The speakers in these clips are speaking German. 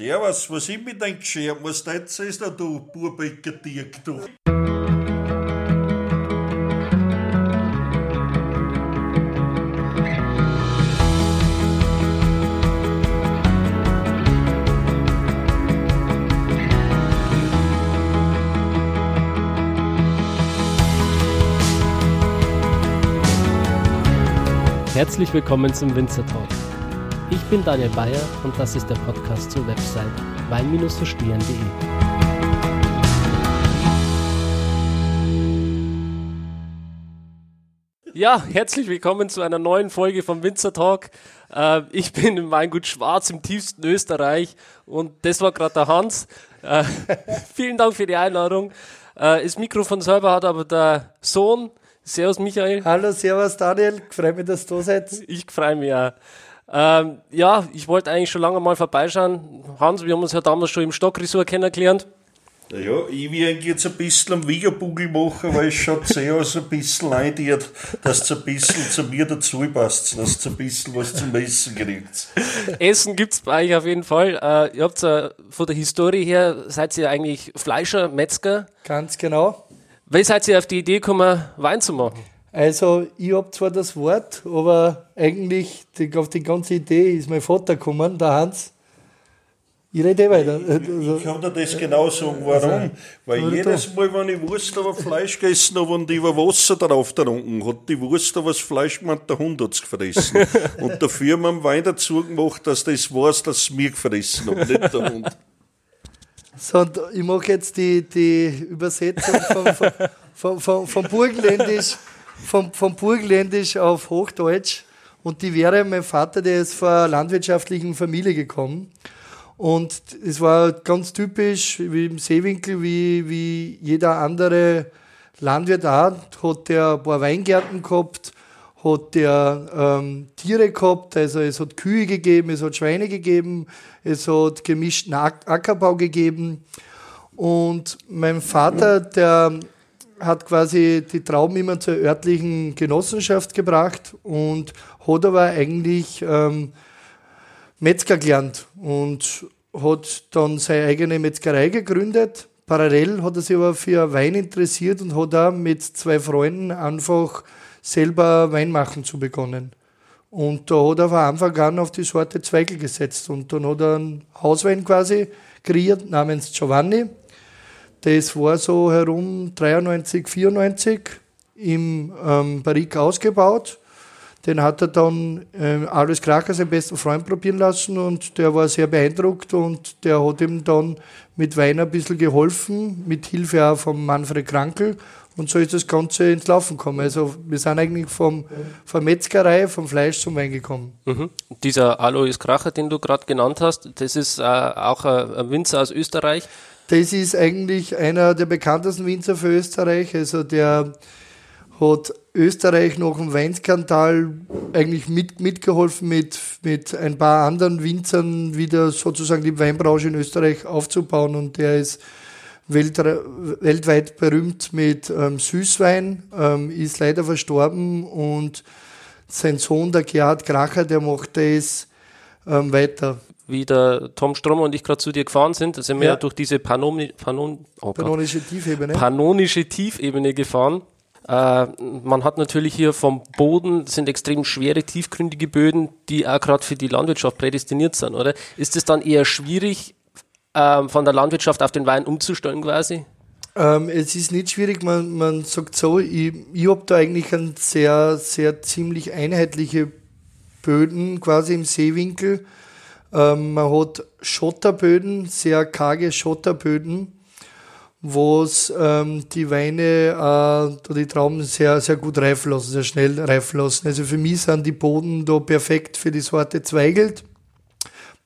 Servus, was ich mit deinem Geschirr? Was da jetzt ist, du Burbecker Dirk, du? Herzlich willkommen zum Winzer Talk. Ich bin Daniel Bayer und das ist der Podcast zur Website wein-verstehen.de. Ja, herzlich willkommen zu einer neuen Folge vom Winzer Talk. Äh, ich bin im Weingut Schwarz im tiefsten Österreich und das war gerade der Hans. Äh, vielen Dank für die Einladung. Äh, das Mikrofon selber hat aber der Sohn Servus Michael. Hallo, servus Daniel. Freue mich, dass du da seid. Ich freue mich auch. Ähm, ja, ich wollte eigentlich schon lange mal vorbeischauen. Hans, wir haben uns ja damals schon im Stockresort kennengelernt. Ja, ich will eigentlich jetzt ein bisschen am Wiegerbugel machen, weil es schaut sehr aus ein bisschen eindiert, dass es ein bisschen zu mir dazu passt, dass ihr ein bisschen was zum Essen kriegt. Essen gibt es bei euch auf jeden Fall. Äh, ihr habt äh, von der Historie her, seid ihr eigentlich Fleischer, Metzger? Ganz genau. Wie seid ihr auf die Idee gekommen, Wein zu machen? Also, ich habe zwar das Wort, aber eigentlich die, auf die ganze Idee ist mein Vater gekommen, der Hans. Ich rede eh weiter. Ich, ich kann dir das genau sagen, warum. Weil jedes Mal, wenn ich Wurst oder Fleisch gegessen habe und über Wasser drauf getrunken, hat die Wurst aber das Fleisch gemeint, der Hund hat es gefressen. und dafür haben wir einen Wein dazu gemacht, dass das weiß, dass es mir gefressen hat, nicht der Hund. So, und ich mache jetzt die, die Übersetzung vom, vom, vom, vom, Burgenländisch, vom, vom Burgenländisch auf Hochdeutsch. Und die wäre, mein Vater, der ist von einer landwirtschaftlichen Familie gekommen. Und es war ganz typisch, wie im Seewinkel, wie, wie jeder andere Landwirt auch, hat der ein paar Weingärten gehabt, hat der ähm, Tiere gehabt, also es hat Kühe gegeben, es hat Schweine gegeben, es hat gemischten Ackerbau gegeben. Und mein Vater, der hat quasi die Trauben immer zur örtlichen Genossenschaft gebracht und hat aber eigentlich ähm, Metzger gelernt und hat dann seine eigene Metzgerei gegründet. Parallel hat er sich aber für Wein interessiert und hat auch mit zwei Freunden einfach selber Wein machen zu begonnen. Und da hat er von Anfang an auf die Sorte Zweigel gesetzt. Und dann hat er einen Hauswein quasi kreiert namens Giovanni. Das war so herum 93, 94 im ähm, Barrique ausgebaut. Den hat er dann äh, Alois Kracher, seinen besten Freund, probieren lassen und der war sehr beeindruckt und der hat ihm dann mit Wein ein bisschen geholfen, mit Hilfe auch von Manfred Krankel und so ist das Ganze ins Laufen gekommen. Also wir sind eigentlich vom, von Metzgerei, vom Fleisch zum Wein gekommen. Mhm. Dieser Alois Kracher, den du gerade genannt hast, das ist äh, auch ein Winzer aus Österreich. Das ist eigentlich einer der bekanntesten Winzer für Österreich. Also der hat Österreich nach dem Weinskandal eigentlich mit, mitgeholfen, mit, mit ein paar anderen Winzern wieder sozusagen die Weinbranche in Österreich aufzubauen. Und der ist weltweit berühmt mit ähm, Süßwein, ähm, ist leider verstorben und sein Sohn, der Gerhard Kracher, der macht das ähm, weiter. Wie der Tom Stromer und ich gerade zu dir gefahren sind, da sind wir ja, durch diese Panoni, Panon, oh Pannonische Tiefebene. Pannonische Tiefebene gefahren. Äh, man hat natürlich hier vom Boden, sind extrem schwere, tiefgründige Böden, die auch gerade für die Landwirtschaft prädestiniert sind, oder? Ist es dann eher schwierig, ähm, von der Landwirtschaft auf den Wein umzustellen quasi? Ähm, es ist nicht schwierig, man, man sagt so, ich, ich habe da eigentlich ein sehr, sehr ziemlich einheitliche Böden quasi im Seewinkel. Ähm, man hat Schotterböden, sehr karge Schotterböden, wo ähm, die Weine äh, die Trauben sehr, sehr gut reifen lassen, sehr schnell reifen lassen. Also für mich sind die Boden da perfekt für die Sorte Zweigelt.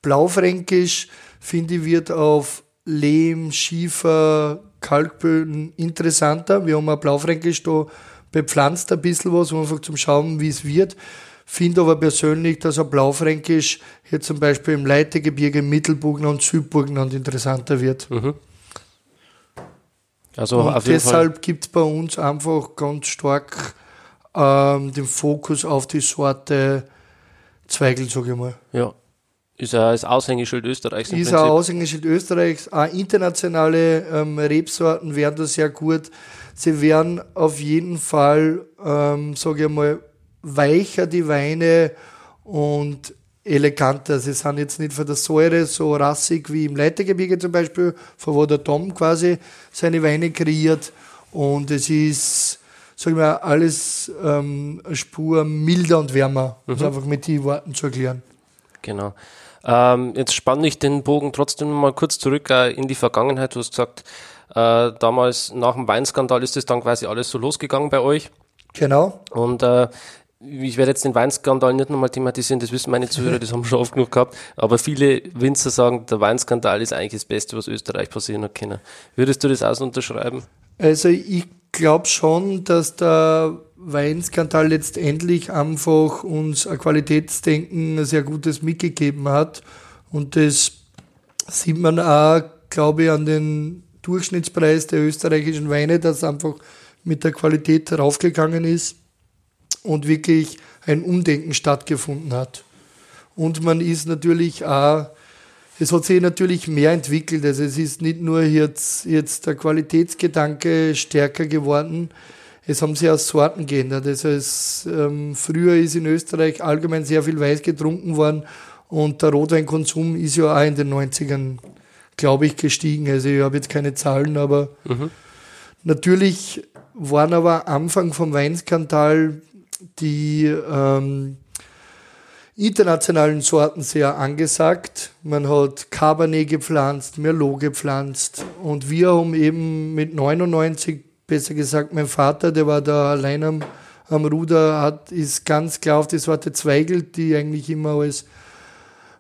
Blaufränkisch, finde ich, wird auf Lehm, Schiefer, Kalkböden interessanter. Wir haben ein Blaufränkisch da bepflanzt ein bisschen was, um einfach zum Schauen, wie es wird. Finde aber persönlich, dass ein Blaufränkisch hier zum Beispiel im Leitegebirge, Mittelburgenland, Südburgenland interessanter wird. Mhm. Also und deshalb gibt es bei uns einfach ganz stark ähm, den Fokus auf die Sorte Zweigel, sage ich mal. Ja, Ist ja das Aushängeschild Österreichs. Im ist ein Aushängeschild Österreichs. Auch internationale ähm, Rebsorten wären da sehr gut. Sie wären auf jeden Fall, ähm, sage ich mal, weicher, die Weine und eleganter. Sie sind jetzt nicht von der Säure so rassig wie im Leitergebirge zum Beispiel, von wo der Tom quasi seine Weine kreiert. Und es ist, sag ich mal, alles ähm, eine Spur milder und wärmer, um es mhm. einfach mit den Worten zu erklären. Genau. Ähm, jetzt spanne ich den Bogen trotzdem mal kurz zurück äh, in die Vergangenheit. Du hast gesagt, äh, damals nach dem Weinskandal ist das dann quasi alles so losgegangen bei euch. Genau. Und äh, ich werde jetzt den Weinskandal nicht nochmal thematisieren, das wissen meine Zuhörer, das haben wir schon oft genug gehabt, aber viele Winzer sagen, der Weinskandal ist eigentlich das Beste, was Österreich passieren hat können. Würdest du das auch so unterschreiben? Also ich glaube schon, dass der Weinskandal letztendlich einfach uns ein Qualitätsdenken ein sehr gutes mitgegeben hat. Und das sieht man auch, glaube ich, an den Durchschnittspreis der österreichischen Weine, dass einfach mit der Qualität raufgegangen ist und wirklich ein Umdenken stattgefunden hat. Und man ist natürlich auch, es hat sich natürlich mehr entwickelt. Also es ist nicht nur jetzt, jetzt der Qualitätsgedanke stärker geworden, es haben sich auch Sorten geändert. Also es, ähm, früher ist in Österreich allgemein sehr viel Weiß getrunken worden und der Rotweinkonsum ist ja auch in den 90ern, glaube ich, gestiegen. Also ich habe jetzt keine Zahlen, aber mhm. natürlich waren aber Anfang vom Weinskandal die ähm, internationalen Sorten sehr angesagt. Man hat Cabernet gepflanzt, Merlot gepflanzt und wir haben eben mit 99 besser gesagt, mein Vater, der war da allein am, am Ruder, hat, ist ganz klar auf die Sorte Zweigelt, die eigentlich immer als,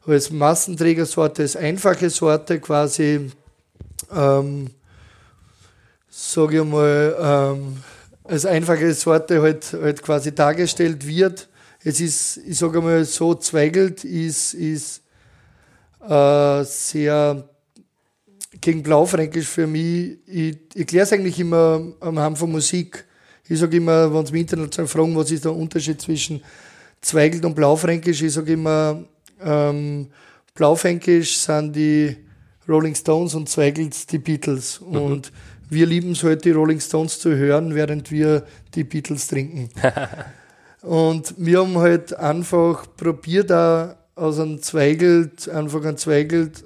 als Massenträgersorte, als einfache Sorte quasi, ähm, sage ich mal, ähm, als einfache Sorte halt, halt quasi dargestellt wird. Es ist, ich sage mal so, Zweigelt ist, ist äh, sehr gegen Blaufränkisch für mich, ich, erkläre es eigentlich immer am Hand von Musik. Ich sage immer, wenn sie mich international fragen, was ist der Unterschied zwischen Zweigelt und Blaufränkisch, ich sage immer, ähm, Blaufränkisch sind die Rolling Stones und Zweigelt die Beatles. Mhm. Und wir lieben es halt, die Rolling Stones zu hören, während wir die Beatles trinken. und wir haben halt einfach probiert, da aus einem Zweigelt, einfach ein Zweigelt,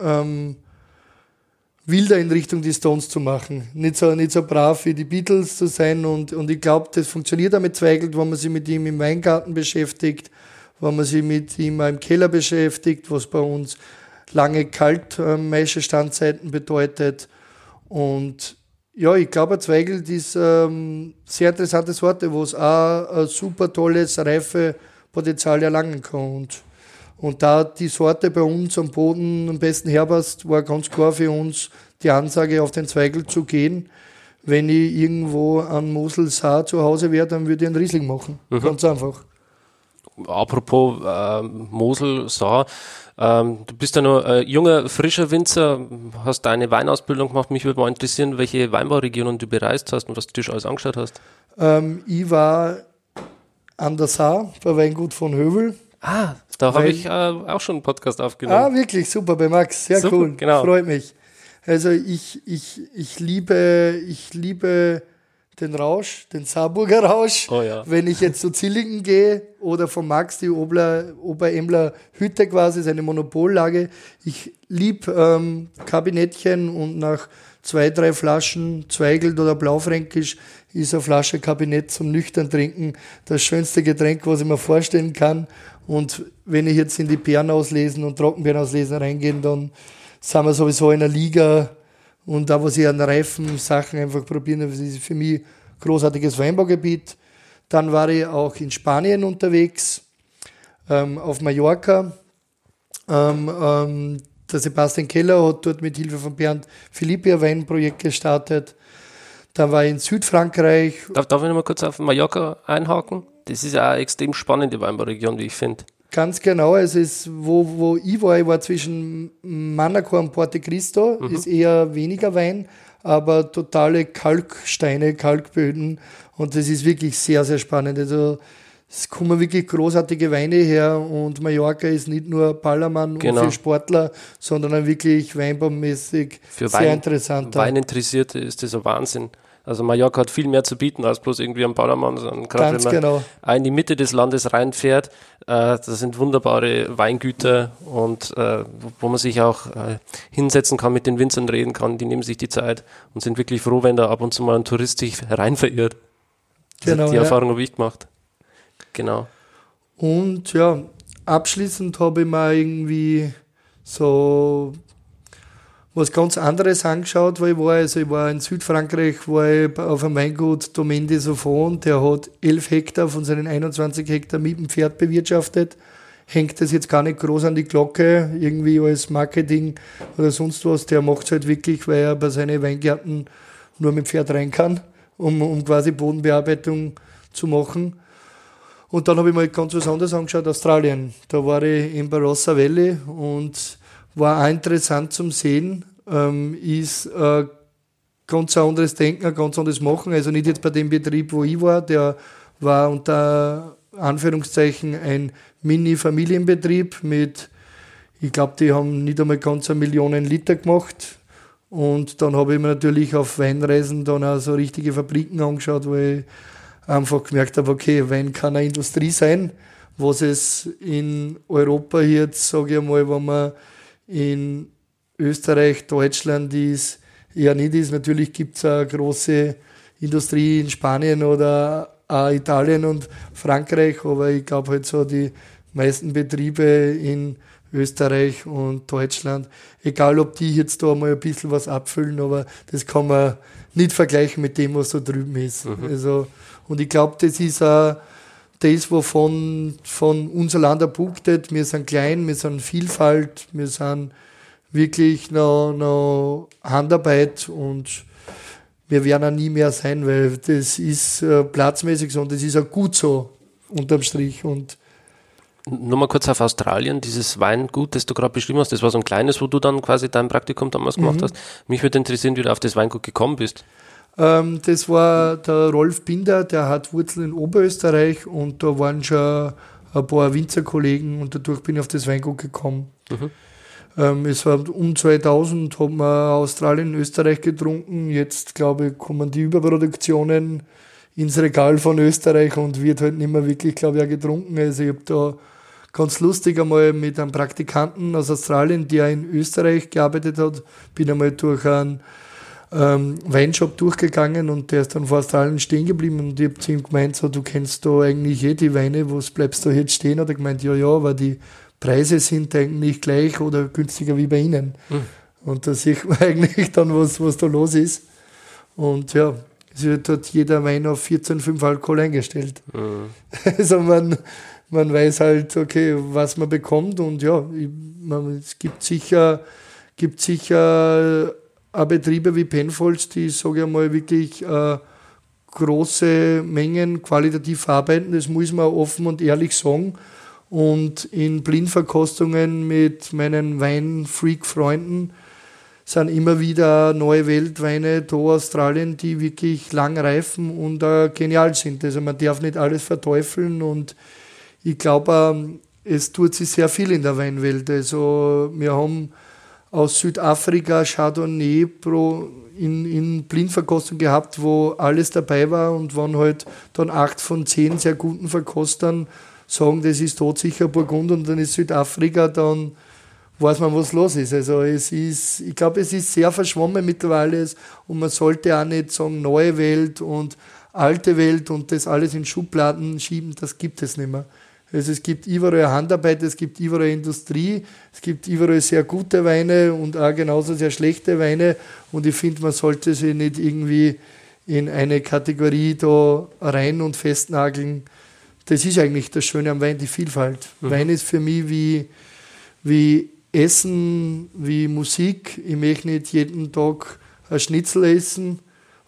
ähm, wilder in Richtung die Stones zu machen. Nicht so, nicht so brav wie die Beatles zu sein. Und, und ich glaube, das funktioniert auch mit Zweigelt, wenn man sich mit ihm im Weingarten beschäftigt, wenn man sich mit ihm im Keller beschäftigt, was bei uns lange Kaltmeische-Standzeiten bedeutet. Und ja, ich glaube, Zweigelt ist ähm, sehr interessante Sorte, wo es auch ein super tolles Reifepotenzial erlangen kann. Und und da die Sorte bei uns am Boden am besten herpasst, war ganz klar für uns die Ansage, auf den Zweigel zu gehen. Wenn ich irgendwo an Mosel Saar zu Hause wäre, dann würde ich einen Riesling machen. Mhm. Ganz einfach. Apropos äh, Mosel Saar, ähm, du bist ja noch äh, junger, frischer Winzer, hast deine Weinausbildung gemacht. Mich würde mal interessieren, welche Weinbauregionen du bereist hast und was du dir alles angeschaut hast. Ähm, ich war an der Saar bei Weingut von Hövel. Ah, da habe ich äh, auch schon einen Podcast aufgenommen. Ah, wirklich, super, bei Max, sehr super, cool, genau. freut mich. Also ich, ich, ich liebe, ich liebe den Rausch, den Saarburger Rausch. Oh ja. Wenn ich jetzt zu Zillingen gehe oder von Max die Ober, Oberemler Hütte quasi, seine Monopollage. Ich liebe ähm, Kabinettchen und nach zwei, drei Flaschen Zweigelt oder Blaufränkisch ist eine Flasche Kabinett zum nüchtern trinken das schönste Getränk, was ich mir vorstellen kann. Und wenn ich jetzt in die Beeren auslesen und Trockenbeeren auslesen reingehen, dann sind wir sowieso in einer Liga. Und da, was ich an reifen Sachen einfach probieren, das ist für mich ein großartiges Weinbaugebiet. Dann war ich auch in Spanien unterwegs, ähm, auf Mallorca. Ähm, ähm, der Sebastian Keller hat dort mit Hilfe von Bernd Philippi ein Weinprojekt gestartet. Dann war ich in Südfrankreich. Darf, darf ich noch mal kurz auf Mallorca einhaken? Das ist ja eine extrem spannende Weinbauregion, wie ich finde. Ganz genau. Es ist, wo, wo ich war, ich war zwischen Manacor und Porte Cristo, mhm. ist eher weniger Wein, aber totale Kalksteine, Kalkböden. Und das ist wirklich sehr, sehr spannend. Also es kommen wirklich großartige Weine her und Mallorca ist nicht nur Ballermann Genau. und für Sportler, sondern wirklich weinbaummäßig Für sehr Wein, interessant. Weininteressierte ist das ein Wahnsinn. Also Mallorca hat viel mehr zu bieten als bloß irgendwie am Ballermann, sondern gerade wenn man genau. in die Mitte des Landes reinfährt, äh, das sind wunderbare Weingüter und äh, wo- man sich auch äh, hinsetzen kann, mit den Winzern reden kann, die nehmen sich die Zeit und sind wirklich froh, wenn da ab und zu mal ein Tourist sich rein verirrt. Also Genau, die ja. Erfahrung habe ich gemacht. Genau. Und ja, abschließend habe ich mir irgendwie so was ganz anderes angeschaut, weil ich war. Also ich war in Südfrankreich, war ich auf einem Weingut Domaine des Aufonds, der hat 11 Hektar von seinen 21 Hektar mit dem Pferd bewirtschaftet. Hängt das jetzt gar nicht groß an die Glocke, irgendwie als Marketing oder sonst was. Der macht es halt wirklich, weil er bei seinen Weingärten nur mit Pferd rein kann, um, um quasi Bodenbearbeitung zu machen. Und dann habe ich mal ganz was anderes angeschaut, Australien. Da war ich in Barossa Valley und war auch interessant zum Sehen. Ähm, ist äh, ganz ein anderes Denken, ein ganz anderes Machen. Also nicht jetzt bei dem Betrieb, wo ich war, der war unter Anführungszeichen ein Mini-Familienbetrieb mit, ich glaube, die haben nicht einmal ganz eine Million Liter gemacht. Und dann habe ich mir natürlich auf Weinreisen dann auch so richtige Fabriken angeschaut, wo ich einfach gemerkt habe, okay, Wein kann eine Industrie sein, was es in Europa jetzt, sage ich einmal, wenn man in Österreich, Deutschland ist, eher nicht ist. Natürlich gibt es eine große Industrie in Spanien oder auch Italien und Frankreich, aber ich glaube halt so die meisten Betriebe in Österreich und Deutschland, egal ob die jetzt da mal ein bisschen was abfüllen, aber das kann man nicht vergleichen mit dem, was da drüben ist. Also, und ich glaube, das ist auch das, wovon von unser Land erpunktet. Wir sind klein, wir sind Vielfalt, wir sind wirklich noch, noch Handarbeit und wir werden auch nie mehr sein, weil das ist äh, platzmäßig so und das ist auch gut so unterm Strich. Und Nur mal kurz auf Australien, dieses Weingut, das du gerade beschrieben hast, das war so ein kleines, wo du dann quasi dein Praktikum damals gemacht hast. Mich würde interessieren, wie du auf das Weingut gekommen bist. Ähm, das war der Rolf Binder, der hat Wurzeln in Oberösterreich und da waren schon ein paar Winzerkollegen und dadurch bin ich auf das Weingut gekommen. Ähm, es war um 2000, haben wir Australien, Österreich getrunken. Jetzt, glaube ich, kommen die Überproduktionen ins Regal von Österreich und wird halt nicht mehr wirklich, glaube ich, auch getrunken. Also ich habe da ganz lustig einmal mit einem Praktikanten aus Australien, der in Österreich gearbeitet hat, bin einmal durch einen ähm, Weinshop durchgegangen und der ist dann vor Australien stehen geblieben und ich habe zu ihm gemeint, so, du kennst da eigentlich eh die Weine, was bleibst du jetzt stehen? Hat er gemeint, ja, ja, aber die Preise sind eigentlich gleich oder günstiger wie bei Ihnen. Und da sieht man eigentlich dann, was, was da los ist. Und ja, es wird dort jeder Wein auf 14,5 Alkohol eingestellt. Also man, man weiß halt, okay, was man bekommt und ja, ich, man, es gibt sicher, gibt sicher Betriebe wie Penfolds, die, sage ich mal, wirklich äh, große Mengen qualitativ arbeiten. Das muss man offen und ehrlich sagen. Und in Blindverkostungen mit meinen Weinfreak-Freunden sind immer wieder neue Weltweine da Australien, die wirklich lang reifen und äh, genial sind. Also man darf nicht alles verteufeln und ich glaube, ähm, es tut sich sehr viel in der Weinwelt. Also wir haben aus Südafrika Chardonnay pro in, in Blindverkostung gehabt, wo alles dabei war und waren halt dann acht von zehn sehr guten Verkostern sagen, das ist todsicher Burgund und dann ist Südafrika, dann weiß man, was los ist. Also es ist, ich glaube, es ist sehr verschwommen mittlerweile und man sollte auch nicht sagen, neue Welt und alte Welt und das alles in Schubladen schieben, das gibt es nicht mehr. Also es gibt überall Handarbeit, es gibt überall Industrie, es gibt überall sehr gute Weine und auch genauso sehr schlechte Weine. Und ich finde, man sollte sie nicht irgendwie in eine Kategorie da rein und festnageln. Das ist eigentlich das Schöne am Wein, die Vielfalt. Wein ist für mich wie, wie Essen, wie Musik. Ich möchte nicht jeden Tag ein Schnitzel essen,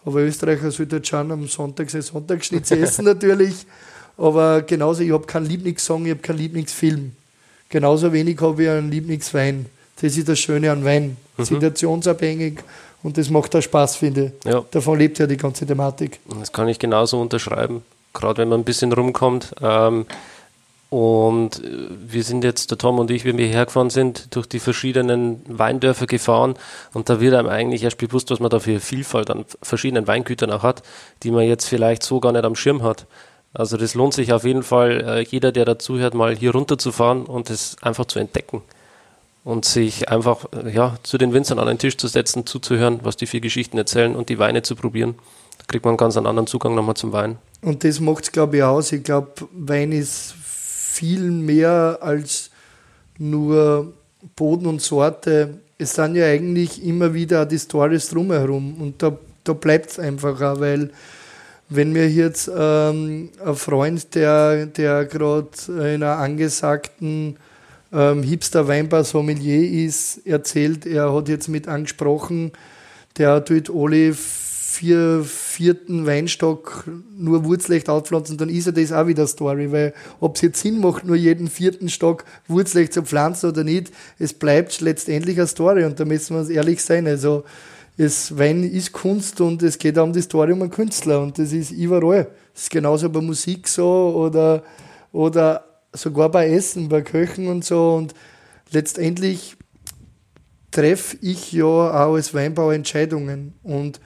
aber Österreicher sollte schon am Sonntag sein Sonntagsschnitzel essen natürlich. Aber genauso, ich habe keinen Lieblingssong, ich habe keinen Lieblingsfilm. Genauso wenig habe ich einen Lieblingswein. Das ist das Schöne an Wein. Situationsabhängig und das macht auch Spaß, finde ich. Ja. Davon lebt ja die ganze Thematik. Das kann ich genauso unterschreiben. gerade wenn man ein bisschen rumkommt. Ähm, und äh, wir sind jetzt, der Tom und ich, wenn wir hergefahren sind, durch die verschiedenen Weindörfer gefahren und da wird einem eigentlich erst bewusst, was man da für Vielfalt an verschiedenen Weingütern auch hat, die man jetzt vielleicht so gar nicht am Schirm hat. Also das lohnt sich auf jeden Fall, äh, jeder, der dazuhört, mal hier runterzufahren und es einfach zu entdecken und sich einfach äh, ja, zu den Winzern an den Tisch zu setzen, zuzuhören, was die vier Geschichten erzählen und die Weine zu probieren. Da kriegt man einen ganz anderen Zugang nochmal zum Wein. Und das macht es, glaube ich, aus. Ich glaube, Wein ist viel mehr als nur Boden und Sorte. Es sind ja eigentlich immer wieder die Stories drumherum und da, da bleibt es einfach auch, weil wenn mir jetzt ähm, ein Freund, der, der gerade in einer angesagten ähm, Hipster Weinbar Sommelier ist, erzählt, er hat jetzt mit angesprochen, der tut alle vier, vierten Weinstock nur Wurzlecht aufpflanzen, dann ist ja das auch wieder Story, weil ob es jetzt Sinn macht, nur jeden vierten Stock Wurzlecht zu pflanzen oder nicht, es bleibt letztendlich eine Story und da müssen wir uns ehrlich sein. Also es, Wein ist Kunst und es geht auch um die Story um einen Künstler und das ist überall. Das ist genauso bei Musik so oder, oder sogar bei Essen, bei Köchen und so und letztendlich treffe ich ja auch als Weinbauer Entscheidungen und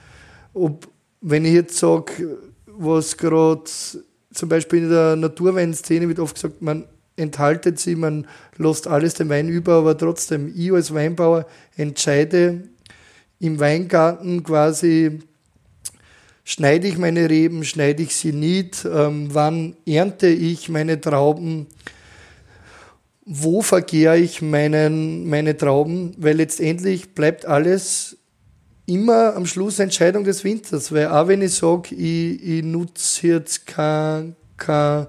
ob, wenn ich jetzt sage, was gerade zum Beispiel in der Naturweinszene wird oft gesagt, man enthaltet sie, man lässt alles dem Wein über, aber trotzdem, ich als Weinbauer entscheide im Weingarten quasi, schneide ich meine Reben, schneide ich sie nicht, ähm, wann ernte ich meine Trauben, wo verkehre ich meinen, meine Trauben, weil letztendlich bleibt alles immer am Schluss Entscheidung des Winters, weil auch wenn ich sage, ich, ich nutze jetzt keine, keine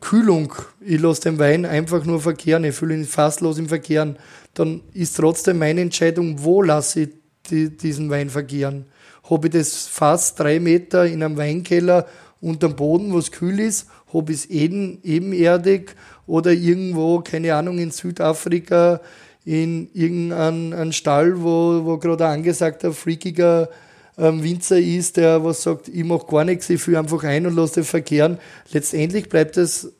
Kühlung, ich lasse den Wein einfach nur verkehren, ich fühle ihn fasslos im Verkehren, dann ist trotzdem meine Entscheidung, wo lasse ich die, diesen Wein verkehren. Habe ich das Fass drei Meter in einem Weinkeller unterm Boden, wo es kühl ist, habe ich es eben, ebenerdig oder irgendwo, keine Ahnung, in Südafrika in irgendeinem Stall, wo, wo gerade ein angesagter, freakiger ähm, Winzer ist, der was sagt, ich mache gar nichts, ich führe einfach ein und lasse den verkehren. Letztendlich bleibt das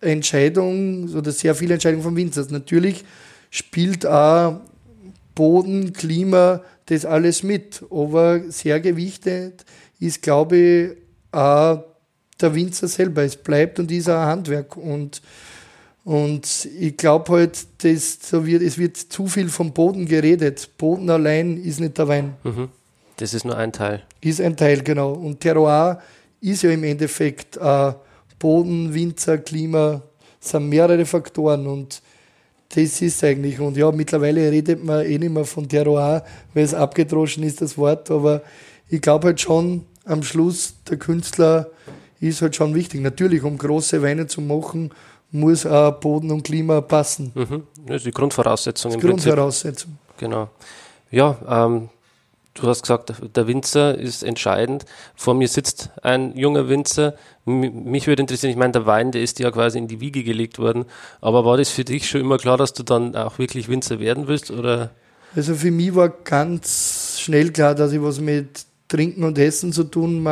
Entscheidung oder sehr viele Entscheidungen vom Winzer. Natürlich spielt auch Boden, Klima, das alles mit. Aber sehr gewichtet ist, glaube ich, auch der Winzer selber. Es bleibt und ist auch ein Handwerk. Und und ich glaube halt, dass so wird, es wird zu viel vom Boden geredet. Boden allein ist nicht der Wein. Mhm. Das ist nur ein Teil. Ist ein Teil, genau. Und Terroir ist ja im Endeffekt äh, Boden, Winzer, Klima, sind mehrere Faktoren und das ist eigentlich. Und ja, mittlerweile redet man eh nicht mehr von Terroir, weil es abgedroschen ist, das Wort. Aber ich glaube halt schon, am Schluss, der Künstler ist halt schon wichtig. Natürlich, um große Weine zu machen, muss auch Boden und Klima passen. Mhm. Das ist die Grundvoraussetzung. Die Grundvoraussetzung. Genau. Ja, ähm, du hast gesagt, der Winzer ist entscheidend. Vor mir sitzt ein junger Winzer. mich würde interessieren, ich meine, der Wein, der ist ja quasi in die Wiege gelegt worden. Aber war das für dich schon immer klar, dass du dann auch wirklich Winzer werden willst? Oder? Also für mich war ganz schnell klar, dass ich was mit Trinken und Essen zu tun,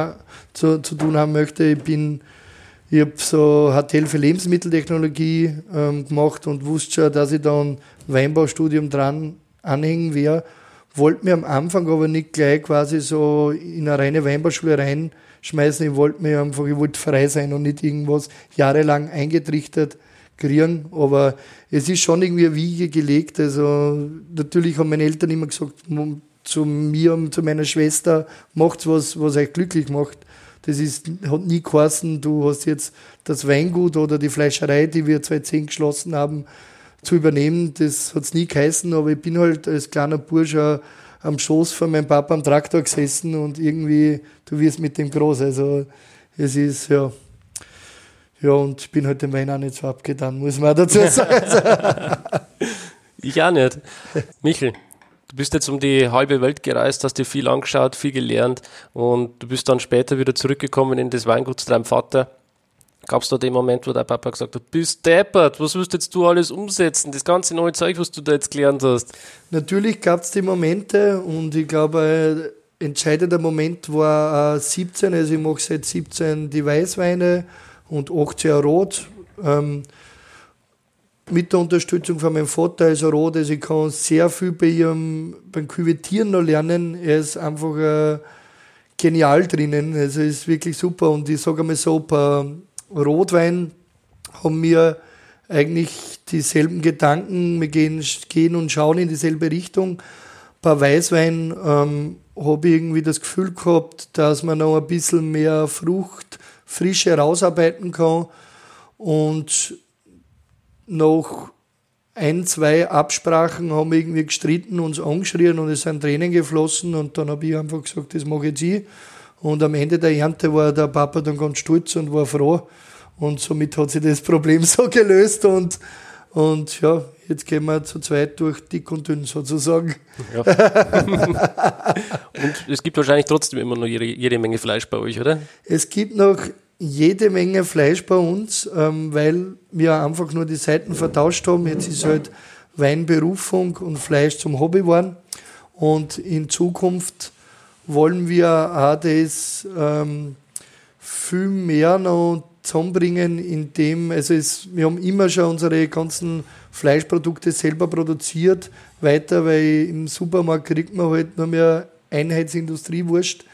zu, zu tun haben möchte. Ich bin ich habe so Hotel für Lebensmitteltechnologie ähm, gemacht und wusste schon, dass ich da ein Weinbaustudium dran anhängen werde. Wollte mir am Anfang aber nicht gleich quasi so in eine reine Weinbauschule reinschmeißen. Ich wollte mir einfach, ich wollte frei sein und nicht irgendwas jahrelang eingetrichtert kriegen. Aber es ist schon irgendwie eine Wiege gelegt. Also natürlich haben meine Eltern immer gesagt, zu mir und zu meiner Schwester, macht was, was euch glücklich macht. Das ist, hat nie geheißen, du hast jetzt das Weingut oder die Fleischerei, die wir 2010 geschlossen haben, zu übernehmen. Das hat es nie geheißen, aber ich bin halt als kleiner Bursche am Schoß von meinem Papa am Traktor gesessen und irgendwie, du wirst mit dem groß. Also es ist, ja. Ja, und ich bin halt dem Wein auch nicht so abgetan, muss man dazu sagen. ich auch nicht. Michel, Du bist jetzt um die halbe Welt gereist, hast dir viel angeschaut, viel gelernt und du bist dann später wieder zurückgekommen in das Weingut zu deinem Vater. Gab es da den Moment, wo dein Papa gesagt hat, bist deppert, was wirst jetzt du alles umsetzen, das ganze neue Zeug, was du da jetzt gelernt hast? Natürlich gab es die Momente und ich glaube, entscheidender Moment war äh, 17, also ich mache seit 17 die Weißweine und 18 Rot. Ähm, mit der Unterstützung von meinem Vater, also Rot, also ich kann sehr viel bei ihm beim Küvetieren noch lernen. Er ist einfach äh, genial drinnen, also ist wirklich super. Und ich sage einmal so, bei Rotwein haben wir eigentlich dieselben Gedanken, wir gehen, gehen und schauen in dieselbe Richtung. Bei Weißwein ähm, habe ich irgendwie das Gefühl gehabt, dass man noch ein bisschen mehr Frucht, Frische rausarbeiten kann. Und nach ein, zwei Absprachen haben wir irgendwie gestritten, uns angeschrien und es sind Tränen geflossen. Und dann habe ich einfach gesagt, das mache ich jetzt ich. Und am Ende der Ernte war der Papa dann ganz stolz und war froh. Und somit hat sich das Problem so gelöst und, und ja, jetzt gehen wir zu zweit durch dick und dünn sozusagen. Ja. und es gibt wahrscheinlich trotzdem immer noch jede, jede Menge Fleisch bei euch, oder? Es gibt noch jede Menge Fleisch bei uns, ähm, weil wir einfach nur die Seiten vertauscht haben. Jetzt ist halt Weinberufung und Fleisch zum Hobby geworden. Und in Zukunft wollen wir auch das ähm, viel mehr noch zusammenbringen, indem, also es, wir haben immer schon unsere ganzen Fleischprodukte selber produziert, weiter, weil im Supermarkt kriegt man halt nur mehr Einheitsindustriewurst.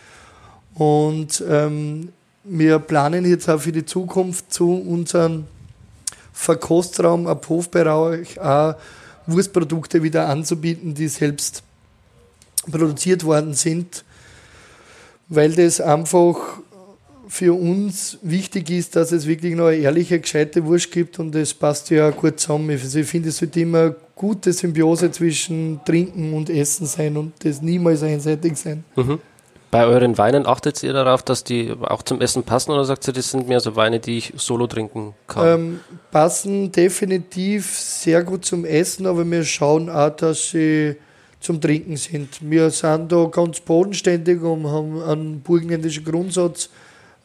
Und ähm, wir planen jetzt auch für die Zukunft zu unserem Verkostraum ab Hofbereich auch Wurstprodukte wieder anzubieten, die selbst produziert worden sind, weil das einfach für uns wichtig ist, dass es wirklich noch eine ehrliche, gescheite Wurst gibt und das passt ja gut zusammen. Also ich finde, es sollte immer gute Symbiose zwischen Trinken und Essen sein und das niemals einseitig sein. Mhm. Bei euren Weinen achtet ihr darauf, dass die auch zum Essen passen oder sagt ihr, das sind mehr so Weine, die ich solo trinken kann? Ähm, passen definitiv sehr gut zum Essen, aber wir schauen auch, dass sie zum Trinken sind. Wir sind da ganz bodenständig und haben einen burgenländischen Grundsatz,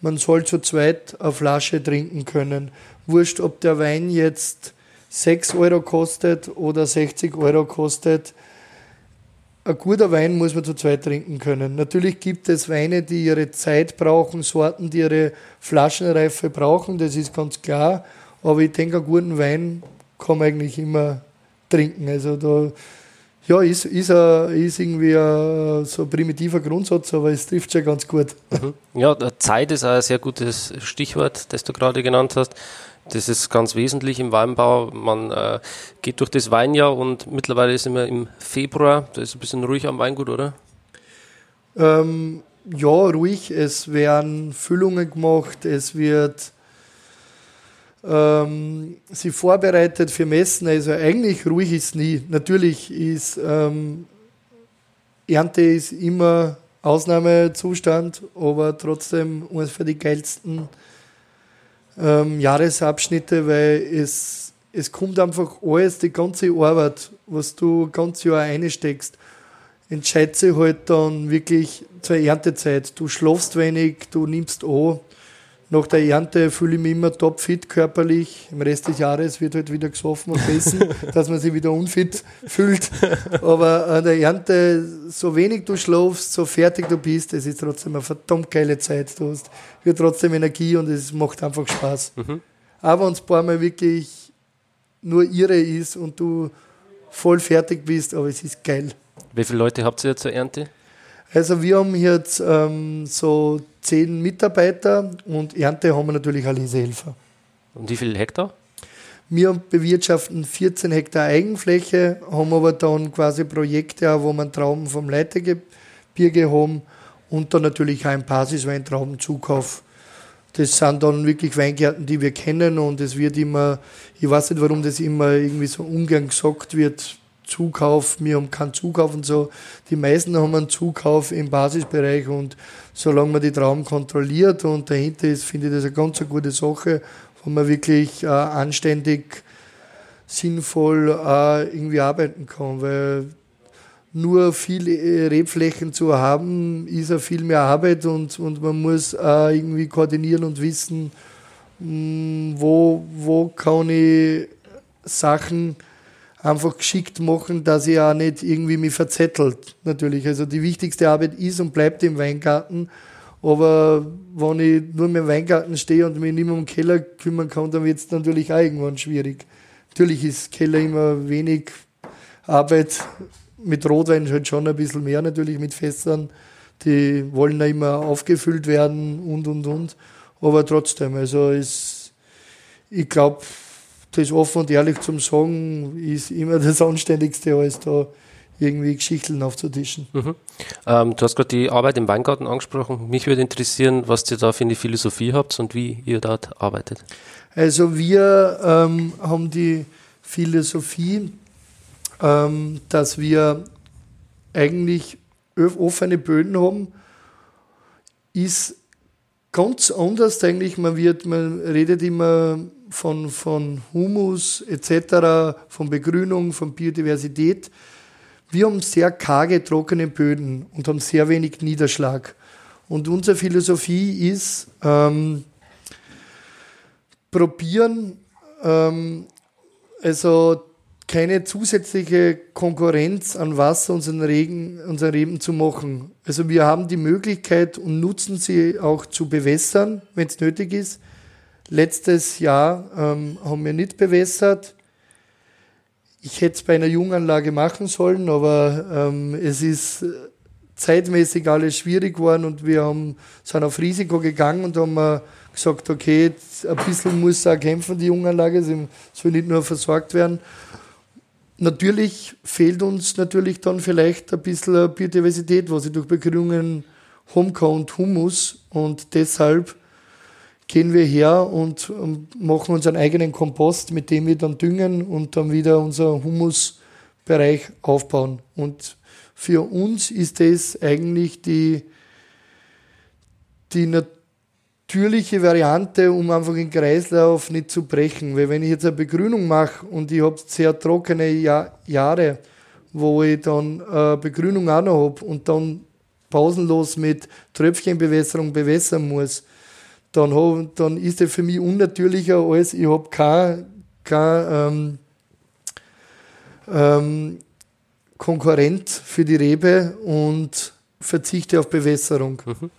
man soll zu zweit eine Flasche trinken können. Wurscht, ob der Wein jetzt 6 Euro kostet oder 60 Euro kostet ein guter Wein muss man zu zweit trinken können. Natürlich gibt es Weine, die ihre Zeit brauchen, Sorten, die ihre Flaschenreife brauchen, das ist ganz klar. Aber ich denke, einen guten Wein kann man eigentlich immer trinken. Also da ja, ist, ist, a, ist irgendwie a, so ein primitiver Grundsatz, aber es trifft schon ganz gut. Mhm. Ja, Zeit ist ein sehr gutes Stichwort, das du gerade genannt hast. Das ist ganz wesentlich im Weinbau. Man äh, geht durch das Weinjahr und mittlerweile sind wir im Februar. Da ist ein bisschen ruhig am Weingut, oder? Ähm, ja, ruhig. Es werden Füllungen gemacht. Es wird ähm, sie vorbereitet für Messen. Also eigentlich ruhig ist nie. Natürlich ist ähm, Ernte ist immer Ausnahmezustand, aber trotzdem eines für die geilsten ähm, Jahresabschnitte, weil es, es kommt einfach alles, die ganze Arbeit, was du ganz Jahr einsteckst, entscheidet sich halt dann wirklich zur Erntezeit. Du schlafst wenig, du nimmst an. Nach der Ernte fühle ich mich immer topfit körperlich. Im Rest des Jahres wird halt wieder gesoffen und gegessen, dass man sich wieder unfit fühlt. Aber an der Ernte, so wenig du schlafst, so fertig du bist, es ist trotzdem eine verdammt geile Zeit. Du hast wird trotzdem Energie und es macht einfach Spaß. Mhm. Aber wenn es ein paar Mal wirklich nur irre ist und du voll fertig bist, aber es ist geil. Wie viele Leute habt ihr zur Ernte? Also wir haben jetzt ähm, so zehn Mitarbeiter und Ernte haben wir natürlich alle Helfer. Und wie viele Hektar? Wir bewirtschaften 14 Hektar Eigenfläche, haben aber dann quasi Projekte, wo man Trauben vom Leitergebirge haben und dann natürlich auch ein Basisweintraubenzukauf. Das sind dann wirklich Weingärten, die wir kennen und es wird immer, ich weiß nicht, warum das immer irgendwie so ungern gesagt wird, Zukauf, wir haben keinen Zukauf und so. Die meisten haben einen Zukauf im Basisbereich und solange man die Trauben kontrolliert und dahinter ist, finde ich das eine ganz eine gute Sache, wo man wirklich äh, anständig, sinnvoll äh, irgendwie arbeiten kann, weil nur viele Rebflächen zu haben, ist ja viel mehr Arbeit und, und man muss auch irgendwie koordinieren und wissen, mm, wo, wo kann ich Sachen einfach geschickt machen, dass ich auch nicht irgendwie mich verzettelt, natürlich. Also die wichtigste Arbeit ist und bleibt im Weingarten. Aber wenn ich nur dem Weingarten stehe und mich nicht mehr um den Keller kümmern kann, dann wird es natürlich auch irgendwann schwierig. Natürlich ist Keller immer wenig Arbeit. Mit Rotwein halt schon ein bisschen mehr natürlich mit Fässern. Die wollen ja immer aufgefüllt werden und und und. Aber trotzdem, also ist, ich glaube, das offen und ehrlich zum Sagen ist immer das Anständigste, als da irgendwie Geschichten aufzutischen. Mhm. Ähm, du hast gerade die Arbeit im Weingarten angesprochen. Mich würde interessieren, was ihr da für eine Philosophie habt und wie ihr dort arbeitet. Also wir ähm, haben die Philosophie, ähm, dass wir eigentlich offene Böden haben, ist ganz anders eigentlich. Man wird, man redet immer von, von Humus etc., von Begrünung, von Biodiversität. Wir haben sehr karge, trockene Böden und haben sehr wenig Niederschlag. Und unsere Philosophie ist, ähm, probieren, ähm, also keine zusätzliche Konkurrenz an Wasser unseren Regen, unseren Reben zu machen. Also wir haben die Möglichkeit und nutzen sie auch zu bewässern, wenn es nötig ist. Letztes Jahr ähm, haben wir nicht bewässert. Ich hätte es bei einer Junganlage machen sollen, aber ähm, es ist zeitmäßig alles schwierig geworden und wir haben, sind auf Risiko gegangen und haben gesagt, okay, ein bisschen muss auch kämpfen, die Junganlage, sie soll nicht nur versorgt werden. Natürlich fehlt uns natürlich dann vielleicht ein bisschen Biodiversität, was ich durch Begrünungen haben und Humus. Und deshalb gehen wir her und machen unseren eigenen Kompost, mit dem wir dann düngen und dann wieder unser Humusbereich aufbauen. Und für uns ist das eigentlich die, die natürliche Variante, um einfach den Kreislauf nicht zu brechen. Weil wenn ich jetzt eine Begrünung mache und ich habe sehr trockene Jahr, Jahre, wo ich dann eine Begrünung auch noch habe und dann pausenlos mit Tröpfchenbewässerung bewässern muss, dann, hab, dann ist das für mich unnatürlicher als ich habe kein, kein ähm, ähm, Konkurrent für die Rebe und verzichte auf Bewässerung. Mhm.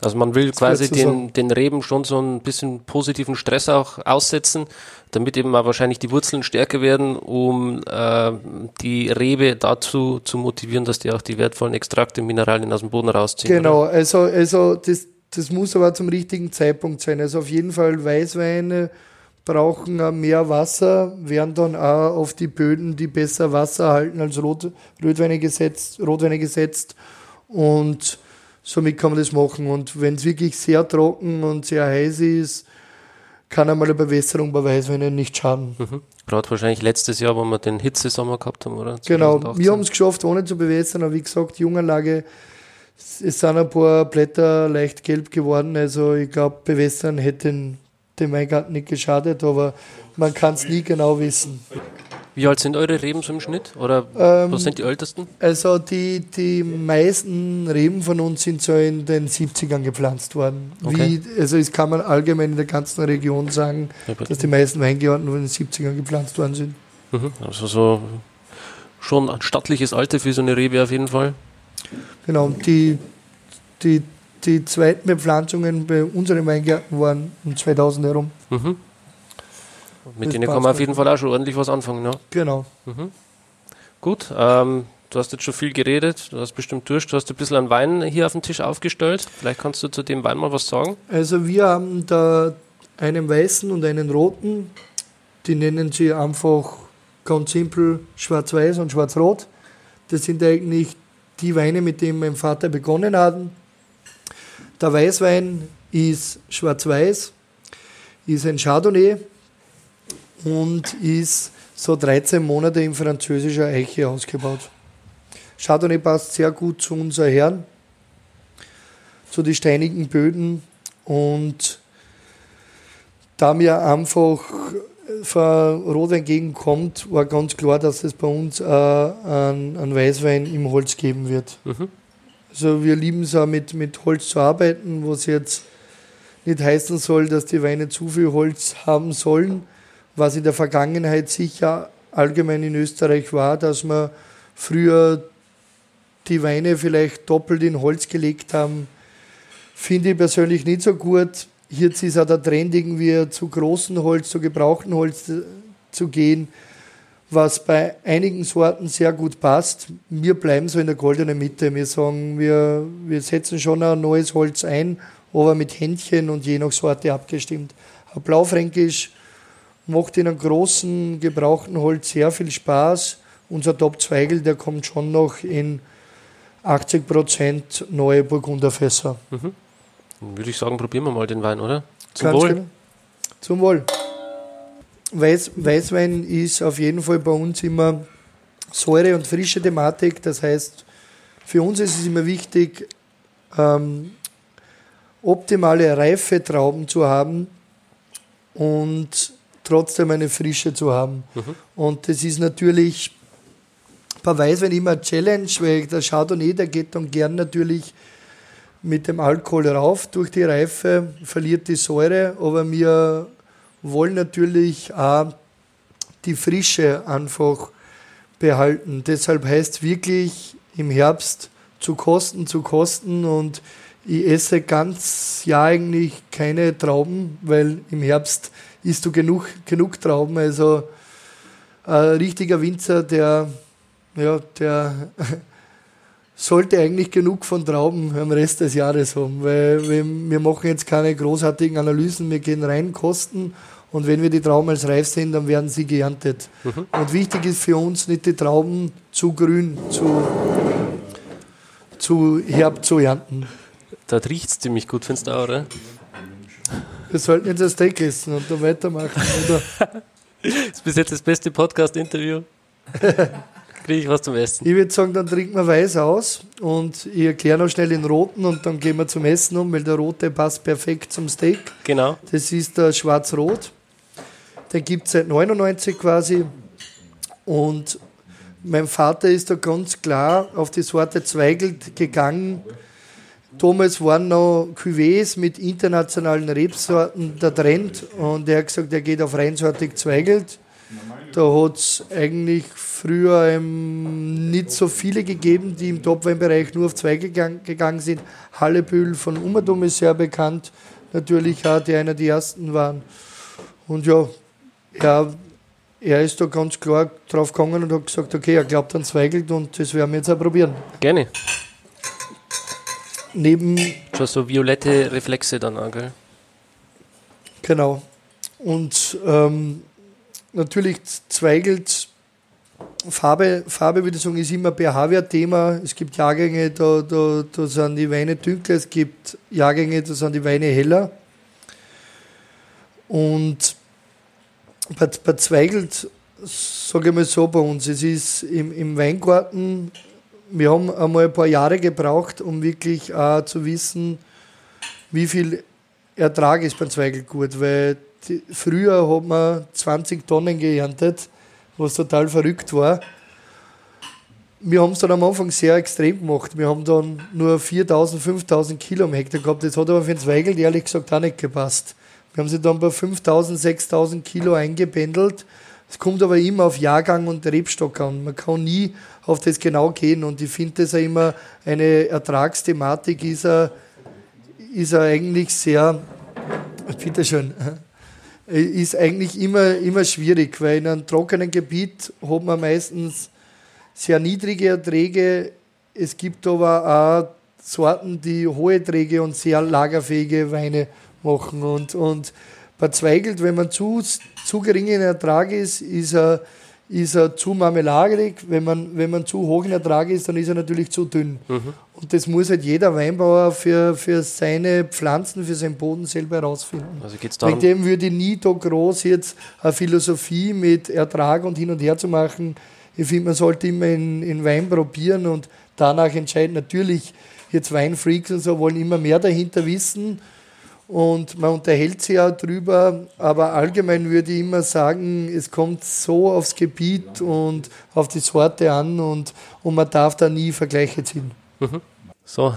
Also man will quasi den, den Reben schon so ein bisschen positiven Stress auch aussetzen, damit eben mal wahrscheinlich die Wurzeln stärker werden, um äh, die Rebe dazu zu motivieren, dass die auch die wertvollen Extrakte, Mineralien aus dem Boden rausziehen. Genau, oder? also, also das, das muss aber zum richtigen Zeitpunkt sein. Also auf jeden Fall Weißweine brauchen mehr Wasser, werden dann auch auf die Böden, die besser Wasser halten als Rot, Rotweine gesetzt, Rotweine gesetzt und somit kann man das machen. Und wenn es wirklich sehr trocken und sehr heiß ist, kann einmal eine Bewässerung bei Weißweinen nicht schaden. Mhm. Gerade wahrscheinlich letztes Jahr, wo wir den Hitzesommer gehabt haben, oder? 2018. Genau, wir haben es geschafft, ohne zu bewässern, aber wie gesagt, Junganlage, es sind ein paar Blätter leicht gelb geworden, also ich glaube, bewässern hätte dem Weingarten nicht geschadet, aber man kann es nie genau wissen. Wie alt sind eure Reben so im Schnitt? Oder ähm, was sind die ältesten? Also die, die meisten Reben von uns sind so in den 70ern gepflanzt worden. Okay. Wie, also das kann man allgemein in der ganzen Region sagen, ja, dass die meisten Weingärten in den 70ern gepflanzt worden sind. Mhm. Also so schon ein stattliches Alter für so eine Rebe auf jeden Fall. Genau, die, die, die zweiten Bepflanzungen bei unseren Weingärten waren um 2000 herum. Mhm. Mit denen kann man auf jeden Fall auch schon ordentlich was anfangen. Ja? Genau. Mhm. Gut, ähm, du hast jetzt schon viel geredet, du hast bestimmt durch, du hast ein bisschen an Wein hier auf dem Tisch aufgestellt. Vielleicht kannst du zu dem Wein mal was sagen. Also wir haben da einen weißen und einen roten. Die nennen sie einfach ganz simpel schwarz-weiß und schwarz-rot. Das sind eigentlich die Weine, mit denen mein Vater begonnen hat. Der Weißwein ist schwarz-weiß, ist ein Chardonnay und ist so 13 Monate in französischer Eiche ausgebaut. Chardonnay passt sehr gut zu unser Herrn, zu den steinigen Böden und da mir einfach von Rotwein entgegenkommt, war ganz klar, dass es bei uns äh, einen, Weißwein im Holz geben wird. Mhm. Also wir lieben es auch mit, mit Holz zu arbeiten, was jetzt nicht heißen soll, dass die Weine zu viel Holz haben sollen, was in der Vergangenheit sicher allgemein in Österreich war, dass wir früher die Weine vielleicht doppelt in Holz gelegt haben. Finde ich persönlich nicht so gut. Jetzt ist auch der Trend, irgendwie zu großen Holz, zu gebrauchten Holz äh, zu gehen, was bei einigen Sorten sehr gut passt. Wir bleiben so in der goldenen Mitte. Wir sagen, wir, wir setzen schon ein neues Holz ein, aber mit Händchen und je nach Sorte abgestimmt. Ein Blaufränkisch macht in einem großen, gebrauchten Holz sehr viel Spaß. Unser Top-Zweigel, der kommt schon noch in 80% neue Burgunderfässer. Mhm. Würde ich sagen, probieren wir mal den Wein, oder? Zum Ganz Wohl. Genau. Zum Wohl. Weiß, Weißwein ist auf jeden Fall bei uns immer Säure und frische Thematik. Das heißt, für uns ist es immer wichtig, ähm, optimale reife Trauben zu haben und trotzdem eine Frische zu haben. Mhm. Und das ist natürlich bei Weißwein immer eine Challenge, weil der Chardonnay, der geht dann gern natürlich mit dem Alkohol rauf durch die Reife, verliert die Säure, aber wir wollen natürlich auch die Frische einfach behalten. Deshalb heißt wirklich im Herbst zu kosten, zu kosten und ich esse ganz ja eigentlich keine Trauben, weil im Herbst isst du genug, genug Trauben. Also ein richtiger Winzer, der, ja, der sollte eigentlich genug von Trauben am Rest des Jahres haben, weil wir machen jetzt keine großartigen Analysen, wir gehen rein, kosten und wenn wir die Trauben als reif sind, dann werden sie geerntet. Mhm. Und wichtig ist für uns nicht die Trauben zu grün, zu, zu herb zu ernten. Da riecht es ziemlich gut, findest du auch, oder? Wir sollten jetzt ein Steak essen und dann weitermachen, oder? das ist bis jetzt das beste Podcast-Interview. kriege ich was zum Essen. Ich würde sagen, dann trinken wir weiß aus und ich erkläre noch schnell den roten und dann gehen wir zum Essen um, weil der rote passt perfekt zum Steak. Genau. Das ist der schwarz-rot. Den gibt es seit 99 quasi. Und mein Vater ist da ganz klar auf die Sorte Zweigelt gegangen. Damals waren noch Cuvées mit internationalen Rebsorten der Trend und er hat gesagt, er geht auf reinsortig Zweigelt. Da hat es eigentlich früher ähm, nicht so viele gegeben, die im Topweinbereich nur auf zwei gegangen, gegangen sind. Hallebühl von Umadum ist sehr bekannt, natürlich auch, die einer der ersten waren. Und ja, er, er ist da ganz klar drauf gegangen und hat gesagt, okay, er glaubt an Zweigelt und das werden wir jetzt auch probieren. Gerne. Neben. Schon so violette Reflexe dann auch, gell? Genau. Und ähm, natürlich Zweigelt Farbe, Farbe würde ich sagen, ist immer pH-Wert-Thema. Es gibt Jahrgänge, da, da, da sind die Weine dunkler, es gibt Jahrgänge, da sind die Weine heller. Und bei, bei Zweigelt, sage ich mal so bei uns, es ist im, im Weingarten, wir haben einmal ein paar Jahre gebraucht, um wirklich auch zu wissen, wie viel Ertrag ist beim Zweigelgut, weil die, früher hat man 20 Tonnen geerntet, was total verrückt war. Wir haben es dann am Anfang sehr extrem gemacht. Wir haben dann nur 4000, 5000 Kilo am Hektar gehabt. Das hat aber für den Zweigel ehrlich gesagt auch nicht gepasst. Wir haben sie dann bei 5000, 6000 Kilo eingependelt. Es kommt aber immer auf Jahrgang und Rebstock an. Man kann nie auf das genau gehen. Und ich finde das auch immer eine Ertragsthematik, ist er, ist eigentlich sehr, bitteschön, ist eigentlich immer, immer schwierig, weil in einem trockenen Gebiet hat man meistens sehr niedrige Erträge. Es gibt aber auch Sorten, die hohe Erträge und sehr lagerfähige Weine machen. Und, und bei Zweigelt, wenn man zu, zu geringen Ertrag ist, ist er ist er zu marmeladig. Wenn man, wenn man zu hoch in Ertrag ist, dann ist er natürlich zu dünn. Mhm. Und das muss halt jeder Weinbauer für, für seine Pflanzen, für seinen Boden selber herausfinden. Also geht's darum, Wegen dem würde ich nie da groß jetzt eine Philosophie mit Ertrag und hin und her zu machen. Ich finde, man sollte immer in, in Wein probieren und danach entscheiden. Natürlich, jetzt Weinfreaks und so wollen immer mehr dahinter wissen und man unterhält sich auch drüber, aber allgemein würde ich immer sagen, es kommt so aufs Gebiet und auf die Sorte an und, und man darf da nie Vergleiche ziehen. Mhm. So,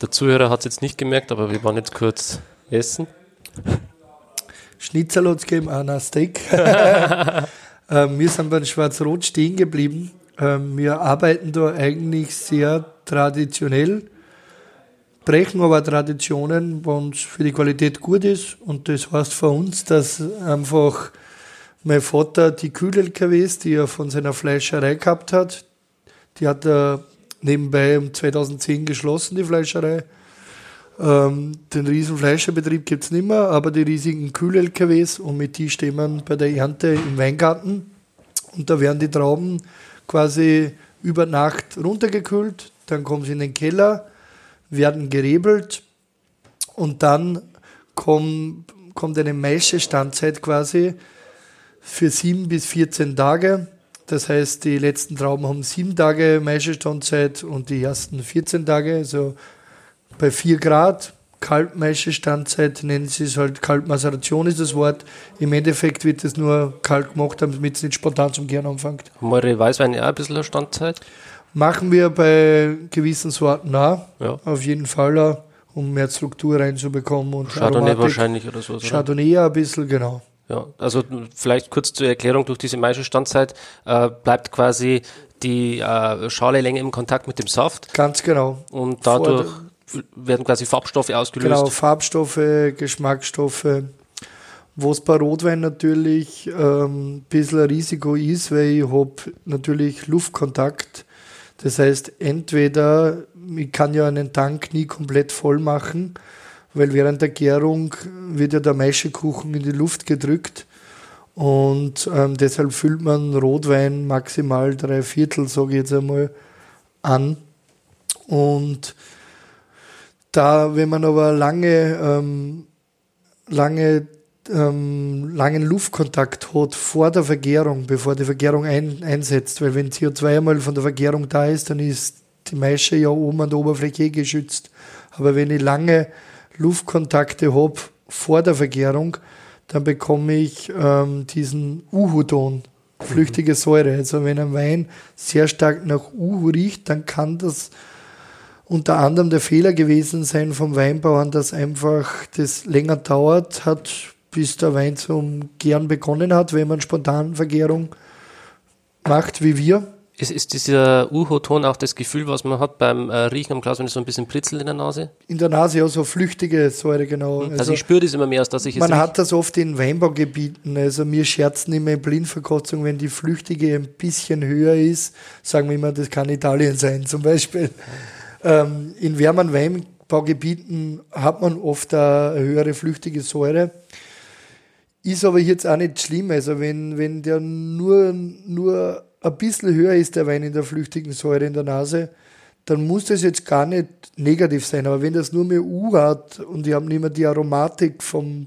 der Zuhörer hat es jetzt nicht gemerkt, aber wir waren jetzt kurz essen. Schnitzel hat es gegeben, Anna Steak. Ähm, wir sind beim Schwarz-Rot stehen geblieben. Ähm, wir arbeiten da eigentlich sehr traditionell, brechen aber Traditionen, wo uns für die Qualität gut ist. Und das heißt für uns, dass einfach mein Vater die Kühl-LKWs, die er von seiner Fleischerei gehabt hat, die hat er nebenbei um 2010 geschlossen, die Fleischerei. Ähm, den riesen Fleischerbetrieb gibt es nicht mehr, aber die riesigen Kühl-LKWs und mit die stehen wir bei der Ernte im Weingarten. Und da werden die Trauben quasi über Nacht runtergekühlt, dann kommen sie in den Keller, werden gerebelt und dann kommt, kommt eine Maischestandzeit quasi für sieben bis 14 Tage. Das heißt, die letzten Trauben haben sieben Tage Maischestandzeit und die ersten 14 Tage, also bei 4 Grad. Kaltmaischestandzeit nennen sie es halt, Kaltmaceration ist das Wort. Im Endeffekt wird es nur kalt gemacht, damit es nicht spontan zum Gären anfängt. Haben eure Weißweine auch ein bisschen eine Standzeit? Machen wir bei gewissen Sorten auch, ja. auf jeden Fall, auch, um mehr Struktur reinzubekommen. Und Chardonnay Aromatik. wahrscheinlich oder so. Chardonnay ein bisschen, genau. Ja, also vielleicht kurz zur Erklärung, durch diese Maischestandzeit äh, bleibt quasi die äh, Schalelänge im Kontakt mit dem Saft. Ganz genau. Und dadurch werden quasi Farbstoffe ausgelöst. Genau, Farbstoffe, Geschmacksstoffe. Was bei Rotwein natürlich ähm, ein bisschen ein Risiko ist, weil ich habe natürlich Luftkontakt. Das heißt, entweder ich kann ja einen Tank nie komplett voll machen, weil während der Gärung wird ja der Maischekuchen in die Luft gedrückt und ähm, deshalb füllt man Rotwein maximal drei Viertel, sage ich jetzt einmal, an. Und da, wenn man aber lange, ähm, lange, ähm, langen Luftkontakt hat vor der Vergärung, bevor die Vergärung ein, einsetzt, weil wenn CO2 einmal von der Vergärung da ist, dann ist die Maische ja oben an der Oberfläche eh geschützt. Aber wenn ich lange Luftkontakte habe vor der Vergärung, dann bekomme ich ähm, diesen Uhu-Ton, flüchtige Säure. Also wenn ein Wein sehr stark nach Uhu riecht, dann kann das unter anderem der Fehler gewesen sein vom Weinbauern, dass einfach das länger dauert hat, bis der Wein zum Gären begonnen hat, wenn man Spontanvergärung macht wie wir. Ist, ist dieser Uho-Ton auch das Gefühl, was man hat beim äh, Riechen am Glas, wenn es so ein bisschen pritzelt in der Nase? In der Nase, ja, so flüchtige Säure, genau. Mhm. Also, also, ich spüre das immer mehr, als dass ich es Man hat das oft in Weinbaugebieten, also wir scherzen immer in Blindverkostung, wenn die flüchtige ein bisschen höher ist, sagen wir immer, das kann Italien sein zum Beispiel. Ähm, in wärmeren Weinbaugebieten hat man oft eine höhere flüchtige Säure. Ist aber jetzt auch nicht schlimm. Also wenn, wenn der nur, nur ein bisschen höher ist, der Wein in der flüchtigen Säure in der Nase, dann muss das jetzt gar nicht negativ sein. Aber wenn das nur mehr U hat und die haben nicht mehr die Aromatik vom,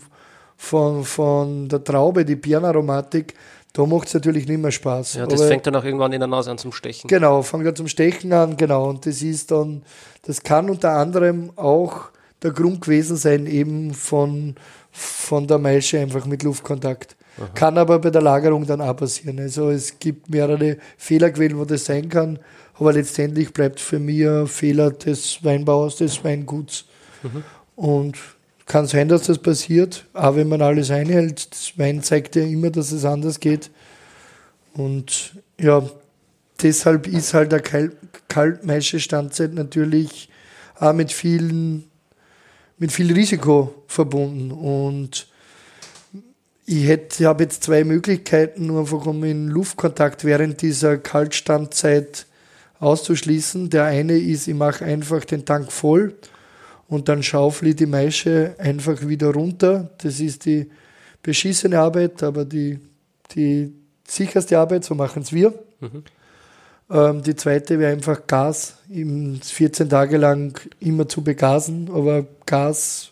von, von der Traube, die Birnenaromatik, da macht es natürlich nicht mehr Spaß. Ja, das Aber, fängt dann auch irgendwann in der Nase an zum Stechen. Genau, fängt dann zum Stechen an, genau. Und das ist dann, das kann unter anderem auch der Grund gewesen sein, eben von, von der Maische einfach mit Luftkontakt. Aha. Kann aber bei der Lagerung dann auch passieren. Also es gibt mehrere Fehlerquellen, wo das sein kann. Aber letztendlich bleibt für mich ein Fehler des Weinbauers, des Weinguts. Mhm. Und kann sein, dass das passiert, aber wenn man alles einhält, das Wein zeigt ja immer, dass es anders geht. Und ja, deshalb ist halt der Kal Kaltmeische Standzeit natürlich auch mit vielen, mit viel Risiko verbunden. Und ich hätte, habe jetzt zwei Möglichkeiten, nur einfach um in Luftkontakt während dieser Kaltstandzeit auszuschließen. Der eine ist, ich mache einfach den Tank voll und dann schaufel ich die Maische einfach wieder runter. Das ist die beschissene Arbeit, aber die, die sicherste Arbeit, so machen es wir. Mhm. Ähm, die zweite wäre einfach Gas, 14 Tage lang immer zu begasen, aber Gas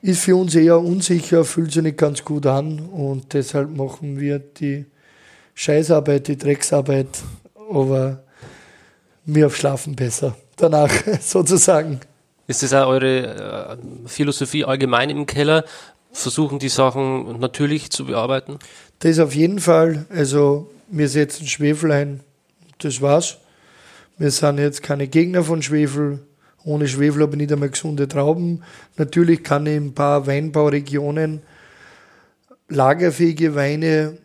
ist für uns eher unsicher, fühlt sich nicht ganz gut an und deshalb machen wir die Scheißarbeit, die Drecksarbeit, aber wir schlafen besser danach sozusagen. Ist das auch eure äh, Philosophie allgemein im Keller? Versuchen die Sachen natürlich zu bearbeiten? Das auf jeden Fall. Also wir setzen Schwefel ein, das war's. Wir sind jetzt keine Gegner von Schwefel. Ohne Schwefel habe ich nicht einmal gesunde Trauben. Natürlich kann ich in ein paar Weinbauregionen lagerfähige Weine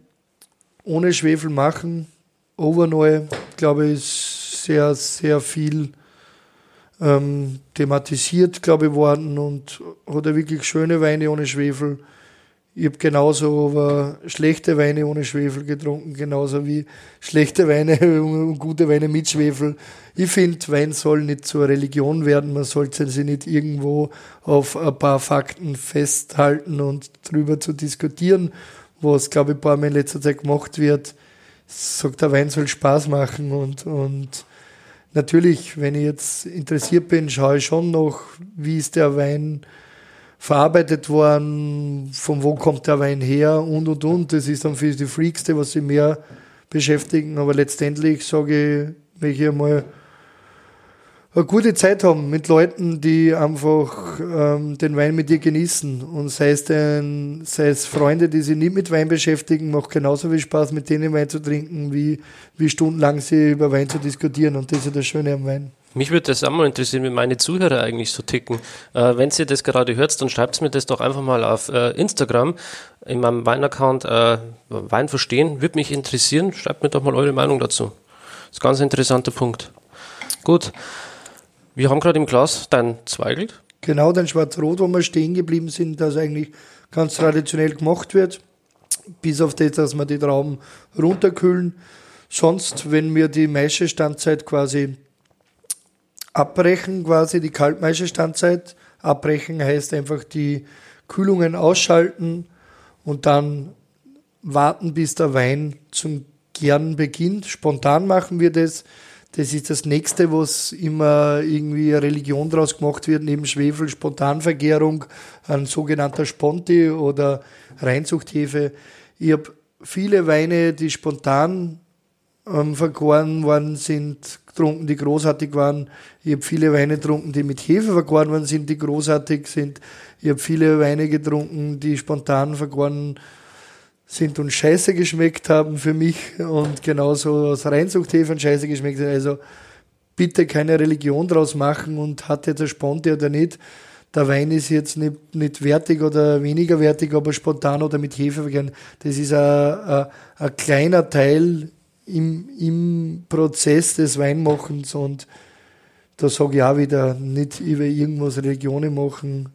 ohne Schwefel machen. Overnoy, glaube ich, ist sehr, sehr viel ähm, thematisiert, glaube ich, worden und hat wirklich schöne Weine ohne Schwefel. Ich habe genauso aber schlechte Weine ohne Schwefel getrunken, genauso wie schlechte Weine und gute Weine mit Schwefel. Ich finde, Wein soll nicht zur Religion werden. Man sollte sie nicht irgendwo auf ein paar Fakten festhalten und drüber zu diskutieren, was, glaube ich, ein paar Mal in letzter Zeit gemacht wird. Sagt, der Wein soll Spaß machen und, und natürlich, wenn ich jetzt interessiert bin, schaue ich schon noch, wie ist der Wein verarbeitet worden, von wo kommt der Wein her und und und. Das ist dann für die Freakste, was sie mehr beschäftigen. Aber letztendlich sage ich, möchte ich einmal eine gute Zeit haben mit Leuten, die einfach ähm, den Wein mit dir genießen. Und sei es, denn, sei es Freunde, die sich nicht mit Wein beschäftigen, macht genauso viel Spaß, mit denen Wein zu trinken, wie, wie stundenlang sie über Wein zu diskutieren. Und das ist das Schöne am Wein. Mich würde das auch mal interessieren, wie meine Zuhörer eigentlich so ticken. Äh, wenn ihr das gerade hört, dann schreibt mir das doch einfach mal auf äh, Instagram in meinem Weinaccount äh, Wein verstehen. Würde mich interessieren. Schreibt mir doch mal eure Meinung dazu. Das ist ein ganz interessanter Punkt. Gut. Wir haben gerade im Glas dein Zweigelt. Genau, dein Schwarz-Rot, wo wir stehen geblieben sind, das eigentlich ganz traditionell gemacht wird. Bis auf das, dass wir die Trauben runterkühlen. Sonst, wenn wir die Maischestandzeit quasi abbrechen, quasi die Kaltmaischestandzeit abbrechen, heißt einfach die Kühlungen ausschalten und dann warten, bis der Wein zum Gern beginnt. Spontan machen wir das. Das ist das nächste, was immer irgendwie eine Religion draus gemacht wird, neben Schwefel, Spontanvergärung, ein sogenannter Sponti oder Reinzuchthefe. Ich habe viele Weine, die spontan ähm, vergoren worden sind, getrunken, die großartig waren. Ich habe viele Weine getrunken, die mit Hefe vergoren worden sind, die großartig sind. Ich habe viele Weine getrunken, die spontan vergoren sind und scheiße geschmeckt haben für mich und genauso aus Reinzuchthäfen scheiße geschmeckt sind. Also bitte keine Religion draus machen und hat jetzt ein Sponte oder nicht. Der Wein ist jetzt nicht, nicht wertig oder weniger wertig, aber spontan oder mit Hefe vergehen. Das ist ein, ein, ein kleiner Teil im, im Prozess des Weinmachens und da sage ich auch wieder, nicht über irgendwas Religionen machen,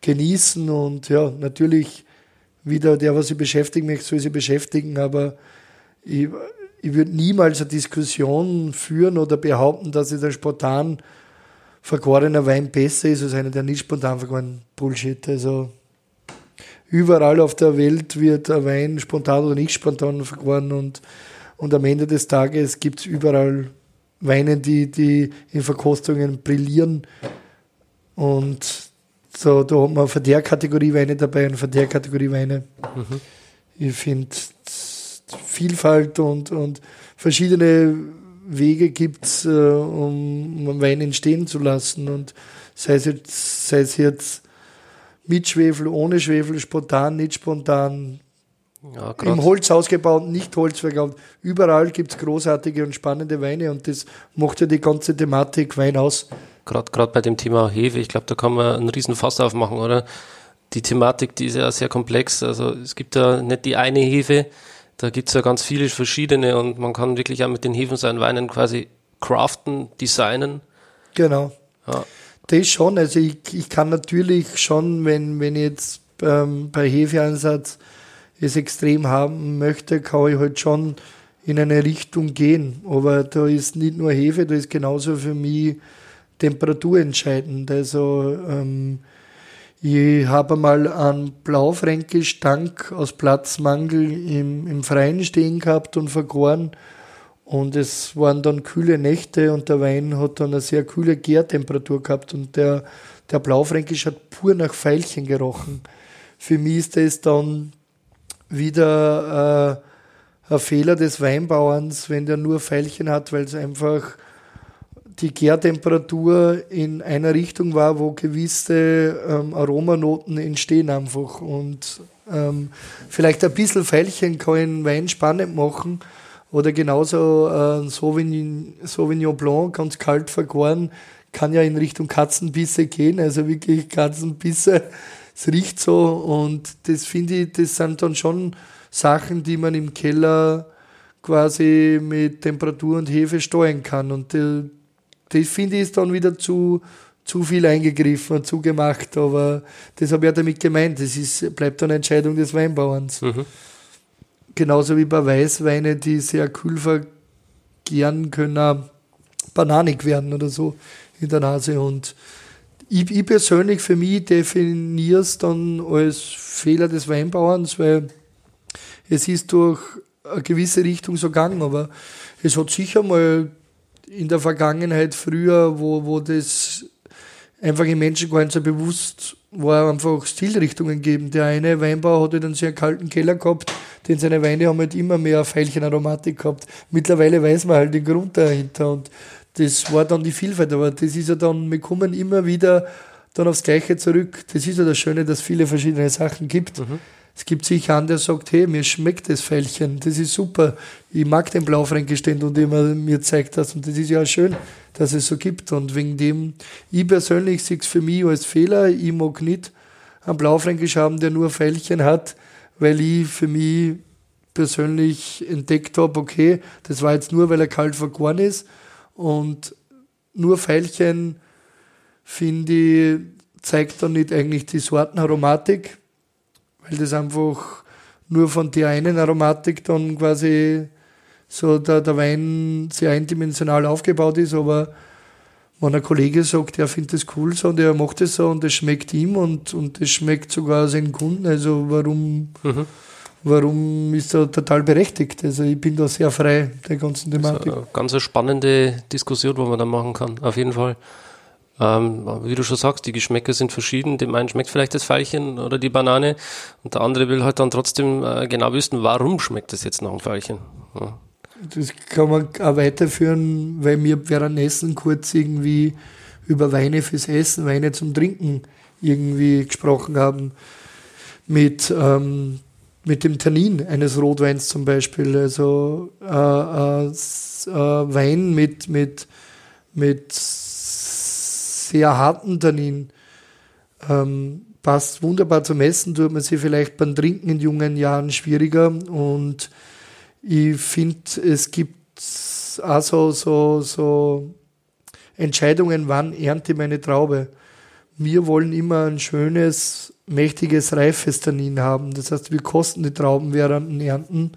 genießen und ja, natürlich wieder der, was sich beschäftigen möchte, soll sich beschäftigen, aber ich, ich würde niemals eine Diskussion führen oder behaupten, dass der spontan vergorener Wein besser ist als einer, der nicht spontan vergoren Bullshit. Also überall auf der Welt wird ein Wein spontan oder nicht spontan vergoren und, und am Ende des Tages gibt es überall Weine, die, die in Verkostungen brillieren und so, da hat man von der Kategorie Weine dabei und von der Kategorie Weine. Mhm. Ich finde Vielfalt und, und verschiedene Wege gibt es, äh, um, Wein entstehen zu lassen. Und sei es jetzt, sei es jetzt mit Schwefel, ohne Schwefel, spontan, nicht spontan, ja, im Holz ausgebaut, nicht Holz verkauft. Überall gibt es großartige und spannende Weine und das macht ja die ganze Thematik Wein aus gerade bei dem Thema Hefe, ich glaube, da kann man einen riesen Fass aufmachen, oder? Die Thematik, die ist ja sehr komplex. Also es gibt ja nicht die eine Hefe, da gibt es ja ganz viele verschiedene und man kann wirklich auch mit den Hefen seinen Weinen quasi craften, designen. Genau. Ja. Das schon. Also ich, ich kann natürlich schon, wenn, wenn ich jetzt ähm, bei Hefeeinsatz es extrem haben möchte, kann ich halt schon in eine Richtung gehen. Aber da ist nicht nur Hefe, da ist genauso für mich Temperatur entscheidend. Also ähm, ich habe mal einen Blaufränkisch-Tank aus Platzmangel im, im Freien stehen gehabt und vergoren. Und es waren dann kühle Nächte und der Wein hat dann eine sehr kühle Gärtemperatur gehabt und der, der Blaufränkisch hat pur nach Veilchen gerochen. Für mich ist das dann wieder äh, ein Fehler des Weinbauerns, wenn der nur Veilchen hat, weil es einfach die Gärtemperatur in einer Richtung war, wo gewisse ähm, Aromanoten entstehen einfach. Und ähm, vielleicht ein bisschen Veilchen kann einen Wein spannend machen. Oder genauso äh, Sauvignon, Sauvignon Blanc, ganz kalt vergoren, kann ja in Richtung Katzenbisse gehen. Also wirklich Katzenbisse, es riecht so. Und das finde ich, das sind dann schon Sachen, die man im Keller quasi mit Temperatur und Hefe steuern kann. Und das finde ich ist dann wieder zu, zu viel eingegriffen und zugemacht, aber das habe ich ja damit gemeint. Das ist, bleibt eine Entscheidung des Weinbauerns. Mhm. Genauso wie bei Weißweine, die sehr kühl vergären können, bananig werden oder so in der Nase. Und ich, ich persönlich für mich definiere es dann als Fehler des Weinbauerns, weil es ist durch eine gewisse Richtung so gegangen, aber es hat sicher mal in der Vergangenheit früher, wo, wo das einfach im Menschen gar nicht so bewusst war, einfach Stilrichtungen gegeben. Der eine Weinbauer hatte einen sehr kalten Keller gehabt, denn seine Weine haben halt immer mehr Veilchenaromatik gehabt. Mittlerweile weiß man halt den Grund dahinter und das war dann die Vielfalt, aber das ist ja dann, wir kommen immer wieder dann aufs Gleiche zurück. Das ist ja das Schöne, dass es viele verschiedene Sachen gibt. Mhm. Es gibt sicher einen, der sagt, hey, mir schmeckt das Fällchen, das ist super. Ich mag den Blaufränkisch, den du mir zeigt hast. Und das ist ja schön, dass es so gibt. Und wegen dem, ich persönlich sehe es für mich als Fehler. Ich mag nicht einen Blaufränkisch haben, der nur Fällchen hat, weil ich für mich persönlich entdeckt habe, okay, das war jetzt nur, weil er kalt vergoren ist. Und nur Pfeilchen, finde ich, zeigt dann nicht eigentlich die Sortenaromatik, weil das einfach nur von der einen Aromatik dann quasi so der, der Wein sehr eindimensional aufgebaut ist, aber wenn ein Kollege sagt, er findet das cool so und er macht es so und es schmeckt ihm und, und es schmeckt sogar seinen Kunden, also warum, mhm. Warum ist er total berechtigt? Also ich bin da sehr frei der ganzen Thematik. Das ist eine ganz spannende Diskussion, wo man da machen kann, auf jeden Fall. Ähm, wie du schon sagst, die Geschmäcker sind verschieden. Dem einen schmeckt vielleicht das Veilchen oder die Banane und der andere will halt dann trotzdem äh, genau wissen, warum schmeckt das jetzt nach dem Veilchen. Ja. Das kann man auch weiterführen, weil wir währenddessen kurz irgendwie über Weine fürs Essen, Weine zum Trinken irgendwie gesprochen haben. Mit, ähm, mit dem Tannin eines Rotweins zum Beispiel. Also äh, äh, äh Wein mit, mit, mit sehr harten Tannin. Ähm, passt wunderbar zum Essen, tut man sie vielleicht beim Trinken in jungen Jahren schwieriger. Und ich finde, es gibt also so, so Entscheidungen, wann ernte meine Traube. Wir wollen immer ein schönes, mächtiges, reifes Tannin haben. Das heißt, wir kosten die Trauben während den Ernten.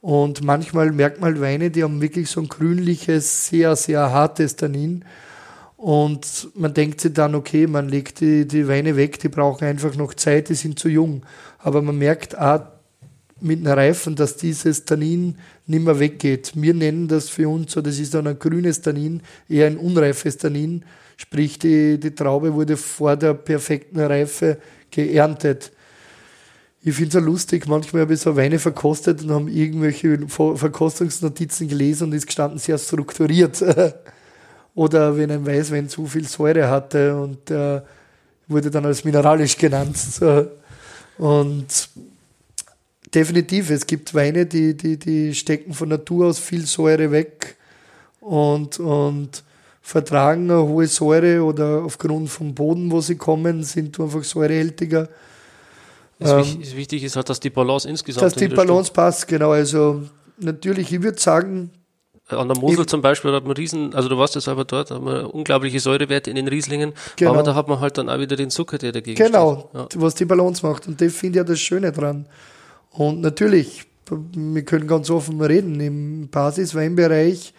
Und manchmal merkt man Weine, die haben wirklich so ein grünliches, sehr, sehr hartes Tannin. Und man denkt sich dann, okay, man legt die, die Weine weg, die brauchen einfach noch Zeit, die sind zu jung. Aber man merkt auch mit einer Reifen, dass dieses Tannin nicht mehr weggeht. Wir nennen das für uns so, das ist dann ein grünes Tannin, eher ein unreifes Tannin. Sprich, die, die Traube wurde vor der perfekten Reife geerntet. Ich finde es ja lustig, manchmal habe ich so Weine verkostet und habe irgendwelche Verkostungsnotizen gelesen und ist gestanden sehr strukturiert. Oder wenn ein Weißwein zu viel Säure hatte und äh, wurde dann als mineralisch genannt. Und definitiv, es gibt Weine, die, die, die stecken von Natur aus viel Säure weg und, und vertragen eine hohe Säure oder aufgrund vom Boden, wo sie kommen, sind einfach säurehältiger. Ähm, wichtig ist halt, dass die Balance insgesamt Dass die Balance stimmt. passt, genau. Also natürlich, ich würde sagen, an der Mosel zum Beispiel hat man Riesen, also du warst ja selber dort, hat man unglaubliche Säurewerte in den Rieslingen, genau. aber da hat man halt dann auch wieder den Zucker, der dagegen Genau, ja. was die Balance macht und das finde ich ja das Schöne dran. Und natürlich, wir können ganz offen reden, im Basisweinbereich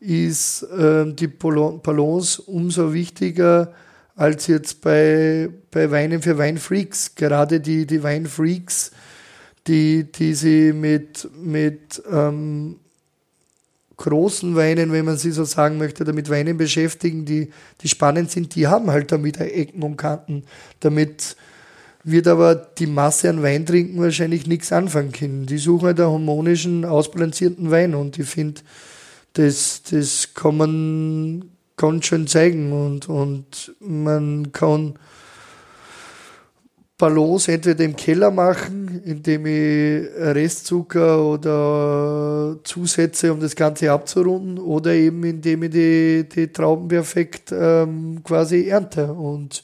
ist äh, die Balance umso wichtiger als jetzt bei, bei Weinen für Weinfreaks. Gerade die, die Weinfreaks, die, die sie mit, mit ähm, großen Weinen, wenn man sie so sagen möchte, damit Weinen beschäftigen, die, die spannend sind, die haben halt damit Ecken und Kanten. Damit wird aber die Masse an Wein trinken wahrscheinlich nichts anfangen können. Die suchen halt einen harmonischen, ausbalancierten Wein und ich finde, das, das kann man ganz schön zeigen und, und man kann Balance entweder im Keller machen, indem ich Restzucker oder Zusätze, um das Ganze abzurunden, oder eben indem ich die, die Trauben perfekt ähm, quasi ernte. Und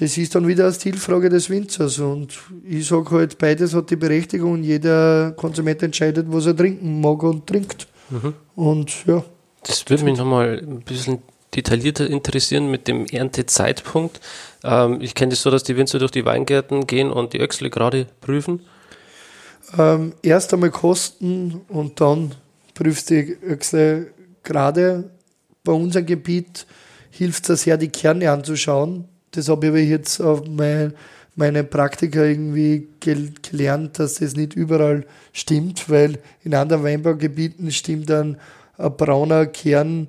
das ist dann wieder eine Stilfrage des Winzers. Und ich sage halt, beides hat die Berechtigung und jeder Konsument entscheidet, was er trinken mag und trinkt. Mhm. Und ja. Das würde mich nochmal ein bisschen detaillierter interessieren mit dem Erntezeitpunkt. Ähm, ich kenne das so, dass die Winzer durch die Weingärten gehen und die Öchsle gerade prüfen. Ähm, erst einmal kosten und dann prüfst du die Öchsle gerade. Bei unserem Gebiet hilft es sehr, die Kerne anzuschauen. Das habe ich aber jetzt auf mein, meine Praktika irgendwie gelernt, dass das nicht überall stimmt, weil in anderen Weinbaugebieten stimmt dann ein brauner Kern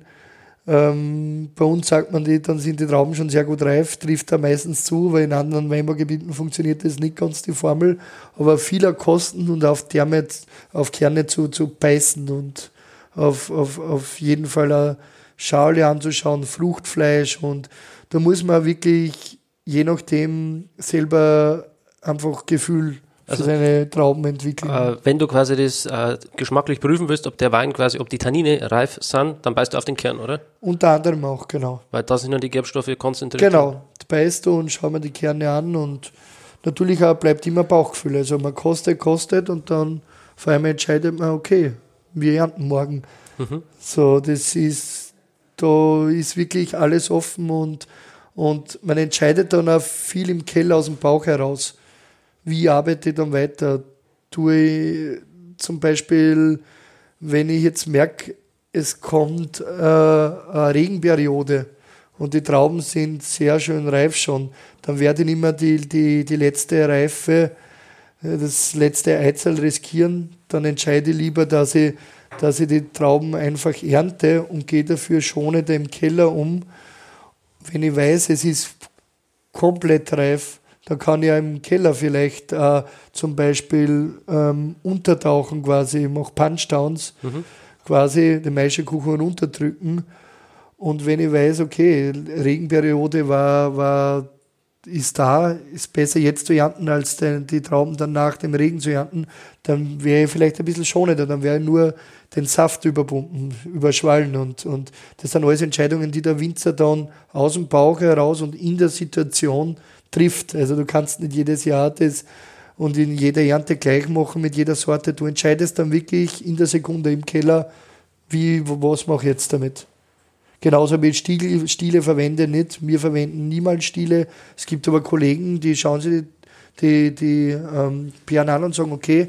ähm, bei uns sagt man, die, dann sind die Trauben schon sehr gut reif, trifft da meistens zu, weil in anderen Weinbaugebieten funktioniert das nicht ganz die Formel, aber vieler Kosten und auf, Therme, auf Kerne zu, zu beißen und auf, auf, auf jeden Fall eine Schale anzuschauen, Fruchtfleisch und da muss man wirklich je nachdem selber einfach Gefühl also seine Trauben entwickeln. Äh, wenn du quasi das äh, geschmacklich prüfen willst, ob der Wein quasi, ob die Tannine reif sind, dann beißt du auf den Kern, oder? Unter anderem auch, genau. Weil da sind ja die Gerbstoffe konzentriert. Genau, beißt du und schau mir die Kerne an und natürlich auch bleibt immer Bauchgefühl. Also man kostet, kostet und dann vor allem entscheidet man, okay, wir ernten morgen. Mhm. So, das ist, da ist wirklich alles offen und, und man entscheidet dann auch viel im Keller aus dem Bauch heraus wie arbeite ich dann weiter? Tue ich zum Beispiel, wenn ich jetzt merke, es kommt äh, eine Regenperiode und die Trauben sind sehr schön reif schon, dann werde ich nicht mehr die, die, die letzte Reife, äh, das letzte Eizel riskieren. Dann entscheide ich lieber, dass ich, dass ich die Trauben einfach ernte und gehe dafür schonend im Keller um. Wenn ich weiß, es ist komplett reif, da kann ich im Keller vielleicht äh, zum Beispiel ähm, untertauchen quasi, ich mache Punchdowns, mhm. quasi den Maischekuchen runterdrücken. Und wenn ich weiß, okay, Regenperiode war, war, ist da, ist besser jetzt zu ernten, als den, die Trauben dann nach dem Regen zu ernten, dann wäre ich vielleicht ein bisschen schonender, dann wäre ich nur den Saft überpumpen, überschwallen. Und, und das sind alles Entscheidungen, die der Winzer dann aus dem Bauch heraus und in der Situation trifft. Also du kannst nicht jedes Jahr das und in jeder Ernte gleich machen mit jeder Sorte. Du entscheidest dann wirklich in der Sekunde im Keller, wie, was mache ich jetzt damit. Genauso wie ich Stiele, verwende nicht. Wir verwenden niemals Stiele. Es gibt aber Kollegen, die schauen sich die, die, die ähm, Perlen an und sagen, okay,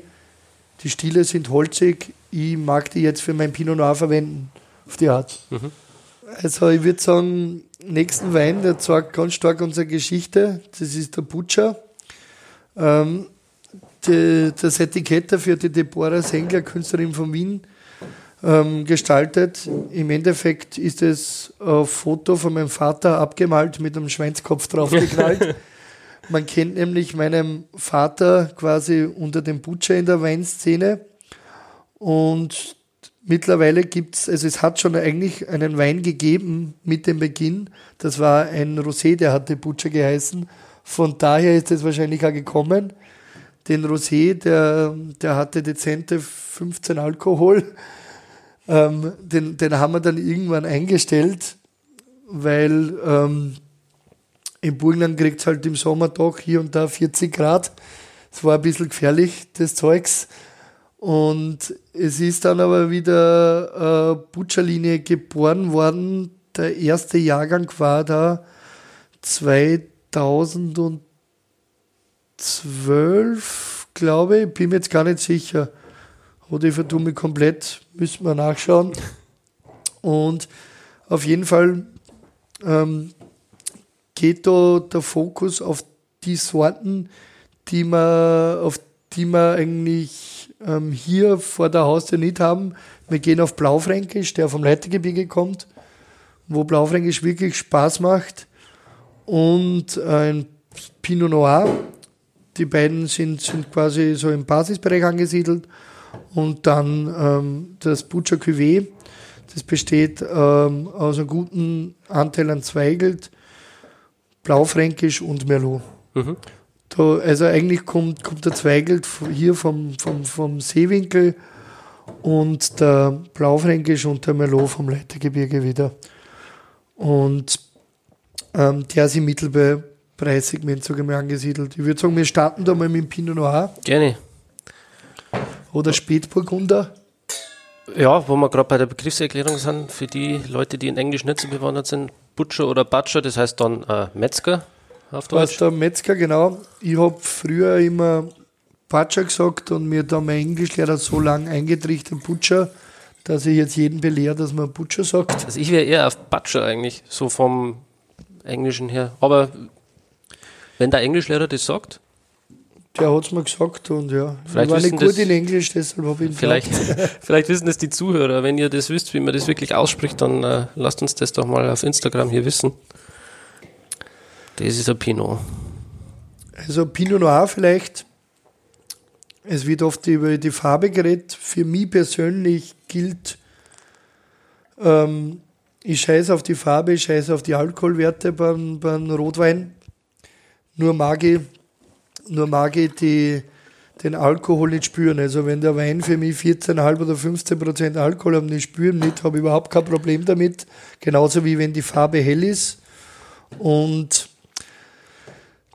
die Stiele sind holzig, ich mag die jetzt für mein Pinot Noir verwenden. Auf die Art. Mhm. Also ich würde sagen, nächsten Wein, der zeigt ganz stark unsere Geschichte. Das ist der Butcher. Ähm, die, das Etikett dafür die Deborah Sengler, Künstlerin von Wien, ähm, gestaltet. Im Endeffekt ist es ein Foto von meinem Vater abgemalt mit einem Schweinskopf draufgeknallt. Man kennt nämlich meinen Vater quasi unter dem Butcher in der Weinszene. Und Mittlerweile gibt es, also es hat schon eigentlich einen Wein gegeben mit dem Beginn. Das war ein Rosé, der hatte Butcher geheißen. Von daher ist es wahrscheinlich auch gekommen. Den Rosé, der, der hatte dezente 15 Alkohol. Ähm, den, den haben wir dann irgendwann eingestellt, weil ähm, im Burgenland kriegt es halt im Sommer doch hier und da 40 Grad. Es war ein bisschen gefährlich, das Zeugs. Und es ist dann aber wieder äh, Butcherlinie geboren worden. Der erste Jahrgang war da 2012, glaube ich. Bin mir jetzt gar nicht sicher. Oder ich vertue mich komplett, müssen wir nachschauen. Und auf jeden Fall ähm, geht da der Fokus auf die Sorten, die man, auf die man eigentlich ähm, hier vor der Haustür nicht haben. Wir gehen auf Blaufränkisch, der vom Leitergebirge kommt, wo Blaufränkisch wirklich Spaß macht. Und ein Pinot Noir. Die beiden sind, sind quasi so im Basisbereich angesiedelt. Und dann ähm, das Butcher Cuvée. Das besteht ähm, aus einem guten Anteil an Zweigelt, Blaufränkisch und Merlot. Mhm. Da, also eigentlich kommt, kommt der Zweigelt hier vom, vom, vom Seewinkel und der Blaufränkisch und der Merlot vom Leitergebirge wieder. Und ähm, der ist im Mittel bei Preissegment sogar mal angesiedelt. Ich würde sagen, wir starten da mal mit dem Pinot Noir Gerne. Oder Spätburgunder. Ja, wo wir gerade bei der Begriffserklärung sind, für die Leute, die in Englisch nicht so bewandert sind, Butcher oder Butcher, das heißt dann äh, Metzger auf Was Deutsch. der Metzger, genau. Ich habe früher immer Butcher gesagt und mir da mein Englischlehrer so lange eingetrichtert, Butcher, dass ich jetzt jeden belehre, dass man Butcher sagt. Also ich wäre eher auf Butcher eigentlich, so vom Englischen her. Aber wenn der Englischlehrer das sagt, Der hat es mir gesagt und ja, Vielleicht ich war nicht wissen gut das- in Englisch, deshalb habe ich ihn vielleicht, vielleicht wissen das die Zuhörer. Wenn ihr das wisst, wie man das wirklich ausspricht, dann äh, lasst uns das doch mal auf Instagram hier wissen. Das ist ein Pinot. Also Pinot Noir vielleicht. Es wird oft über die Farbe geredet. Für mich persönlich gilt, ähm, ich scheiße auf die Farbe, ich scheiße auf die Alkoholwerte beim, beim Rotwein. Nur mag ich, nur mag ich die, den Alkohol nicht spüren. Also wenn der Wein für mich 14,5 oder 15 Prozent Alkohol hat ich spüre nicht, habe ich überhaupt kein Problem damit. Genauso wie wenn die Farbe hell ist. Und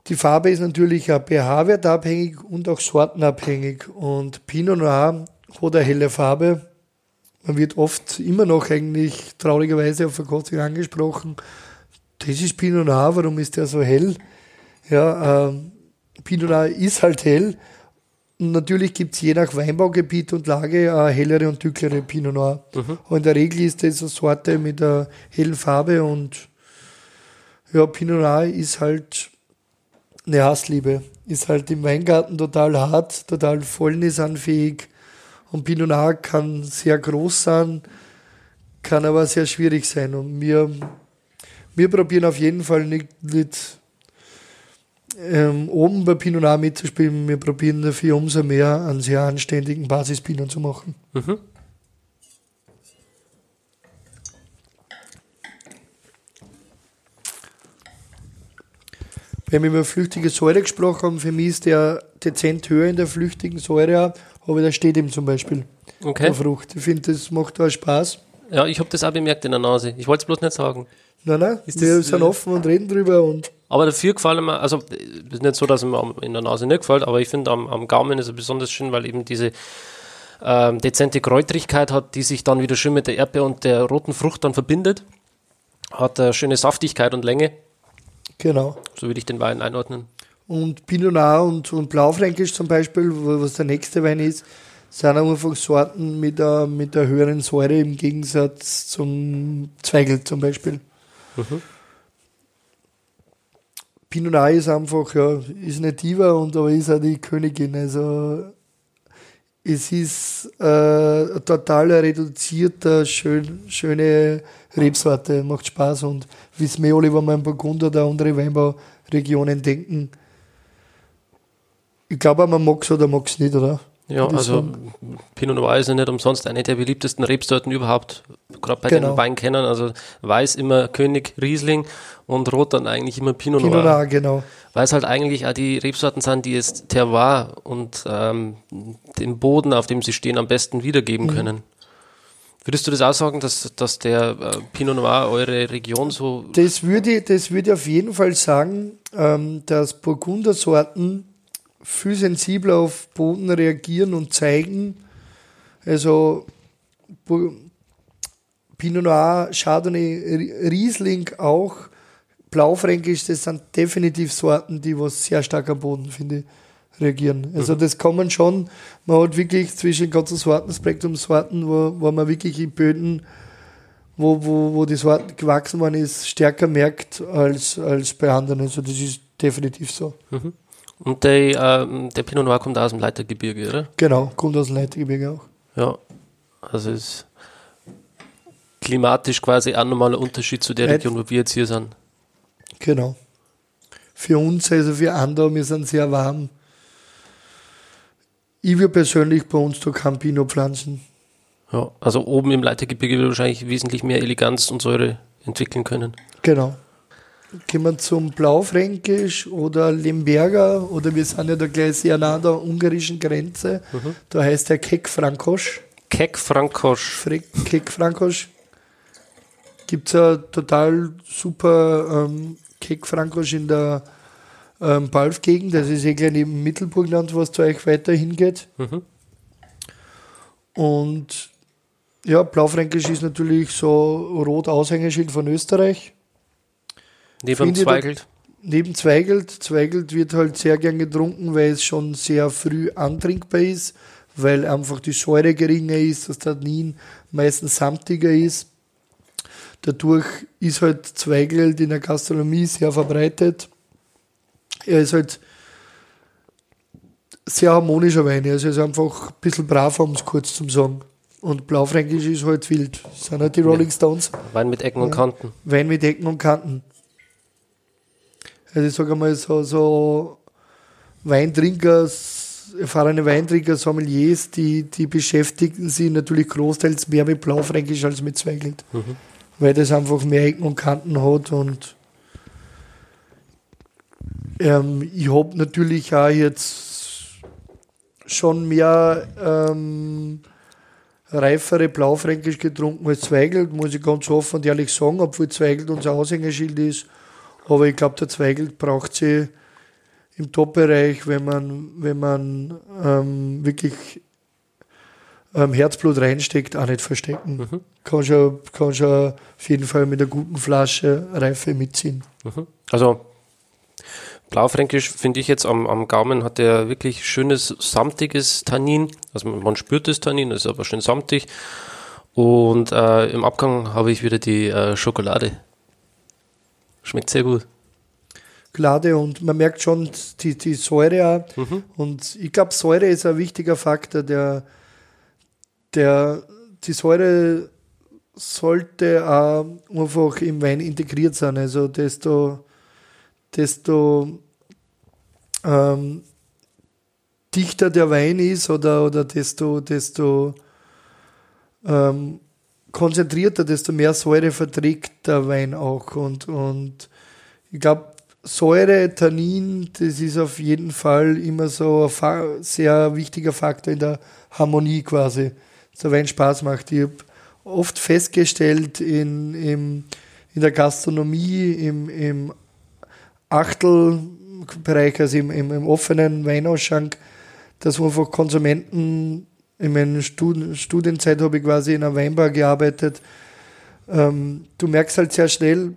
die Farbe ist natürlich auch pH-Wert abhängig und auch sortenabhängig. Und Pinot Noir hat eine helle Farbe. Man wird oft immer noch eigentlich traurigerweise auf Verkostung angesprochen. Das ist Pinot Noir, warum ist der so hell? Ja, ähm, Pinot Noir ist halt hell. Und natürlich gibt es je nach Weinbaugebiet und Lage eine hellere und dunklere Pinot Noir. Aber in der Regel ist das eine Sorte mit einer hellen Farbe und ja, Pinot Noir ist halt eine Hassliebe. Ist halt im Weingarten total hart, total fäulnisanfähig. Und Pinot Noir kann sehr groß sein, kann aber sehr schwierig sein. Und wir, wir probieren auf jeden Fall nicht, nicht ähm, oben bei Pinot Noir mitzuspielen. Wir probieren dafür umso mehr einen sehr anständigen Basispinot zu machen. Mhm. Wenn wir über flüchtige Säure gesprochen haben, für mich ist der dezent höher in der flüchtigen Säure, aber der steht ihm zum Beispiel. Okay. Der Frucht. Ich finde, das macht auch Spaß. Ja, ich habe das auch bemerkt in der Nase. Ich wollte es bloß nicht sagen. Nein, nein, Ist wir das, sind äh, offen und reden drüber und Aber dafür gefallen mir, also es ist nicht so, dass mir am- in der Nase nicht gefällt, aber ich finde am, am Gaumen ist er besonders schön, weil eben diese ähm, dezente Kräutrigkeit hat, die sich dann wieder schön mit der Erdbeer und der roten Frucht dann verbindet. Hat eine schöne Saftigkeit und Länge, genau. so würde ich den Wein einordnen. Und Pinot Noir und, und Blaufränkisch zum Beispiel, was der nächste Wein ist, sind auch einfach Sorten mit einer, mit einer höheren Säure im Gegensatz zum Zweigel zum Beispiel. Pinot ist einfach, ja, ist eine Diva und aber ist auch die Königin. Also es ist äh, total reduzierter, schön, schöne Rebsorte, macht Spaß und wir alle, wenn wir an Burgund oder andere Weinbauregionen denken, ich glaube, man mag es oder mag es nicht, oder? Ja, also. Pinot Noir ist ja nicht umsonst eine der beliebtesten Rebsorten überhaupt, gerade bei Genau. den Weinkennern. Also Weiß immer König Riesling und Rot dann eigentlich immer Pinot, Pinot Noir. Noir, genau. Weil es halt eigentlich auch die Rebsorten sind, die es Terroir und ähm, den Boden, auf dem sie stehen, am besten wiedergeben Mhm. können. Würdest du das auch sagen, dass, dass der äh, Pinot Noir eure Region so. Das würde, ich- das würde auf jeden Fall sagen, ähm, dass Burgundersorten viel sensibler auf Boden reagieren und zeigen. Also Pinot Noir, Chardonnay, Ri- Riesling auch, Blaufränkisch, das sind definitiv Sorten, die was sehr stark am Boden, finde ich, reagieren. Also das kann man schon, man hat wirklich zwischen ganzen Sortenspektrum Sorten, wo, wo man wirklich in Böden wo, wo, wo die Sorten gewachsen worden ist, stärker merkt als, als bei anderen. Also das ist definitiv so. Und der, ähm, der Pinot Noir kommt aus dem Leitergebirge, oder? Genau, kommt aus dem Leitergebirge auch. Ja. Also ist klimatisch quasi ein Unterschied zu der Right. Region, wo wir jetzt hier sind. Genau. Für uns, also für andere, wir sind sehr warm. Ich würde persönlich bei uns da kein Pinot pflanzen. Ja, also oben im Leitergebirge wird wahrscheinlich wesentlich mehr Eleganz und Säure entwickeln können. Genau. Gehen wir zum Blaufränkisch oder Lemberger oder wir sind ja da gleich sehr nah an der ungarischen Grenze. Da heißt der Kek Frankosch. Keck Frankosch. Kek Frankosch. Gibt es ja total super ähm, Kek Frankosch in der ähm, Balf-Gegend, das ist eh gleich neben Mittelburgland, was zu euch weiter hingeht. Mhm. Und ja, Blaufränkisch ist natürlich so rot Aushängeschild von Österreich. Neben Zweigelt. Neben Zweigelt. Zweigelt wird halt sehr gern getrunken, weil es schon sehr früh antrinkbar ist, weil einfach die Säure geringer ist, das Tannin meistens samtiger ist. Dadurch ist halt Zweigelt in der Gastronomie sehr verbreitet. Er ist halt sehr harmonischer Wein. Also er ist einfach ein bisschen brav, um es kurz zu sagen. Und Blaufränkisch ist halt wild. Das sind halt die Rolling Stones. Wein mit Ecken und Kanten. Wein mit Ecken und Kanten. Also ich sage einmal so, so Weintrinker, erfahrene Weintrinker, Sommeliers, die, die beschäftigen sich natürlich großteils mehr mit Blaufränkisch als mit Zweigelt. Mhm. Weil das einfach mehr Ecken und Kanten hat und ähm, ich habe natürlich auch jetzt schon mehr ähm, reifere Blaufränkisch getrunken als Zweigelt, muss ich ganz offen und ehrlich sagen, obwohl Zweigelt unser Aushängeschild ist. Aber ich glaube, der Zweigelt braucht sie im Top-Bereich, wenn man, wenn man ähm, wirklich ähm, Herzblut reinsteckt, auch nicht verstecken. Mhm. Kann, schon, kann schon auf jeden Fall mit einer guten Flasche Reife mitziehen. Mhm. Also Blaufränkisch finde ich jetzt am, am Gaumen hat er wirklich schönes samtiges Tannin. Also man, spürt das Tannin, ist aber schön samtig. Und äh, im Abgang habe ich wieder die äh, Schokolade. Schmeckt sehr gut. Glade und man merkt schon die, die Säure auch. Mhm. Und ich glaube, Säure ist ein wichtiger Faktor, der, der die Säure sollte auch einfach im Wein integriert sein. Also desto, desto ähm, dichter der Wein ist oder, oder desto, desto ähm, konzentrierter, desto mehr Säure verträgt der Wein auch. Und, und ich glaube, Säure, Tannin, das ist auf jeden Fall immer so ein sehr wichtiger Faktor in der Harmonie quasi, dass der Wein Spaß macht. Ich habe oft festgestellt in, im, in der Gastronomie, im, im Achtelbereich, also im, im, im offenen Weinausschank, dass einfach Konsumenten, in meiner Stud Studienzeit habe ich quasi in einer Weinbar gearbeitet, ähm, du merkst halt sehr schnell,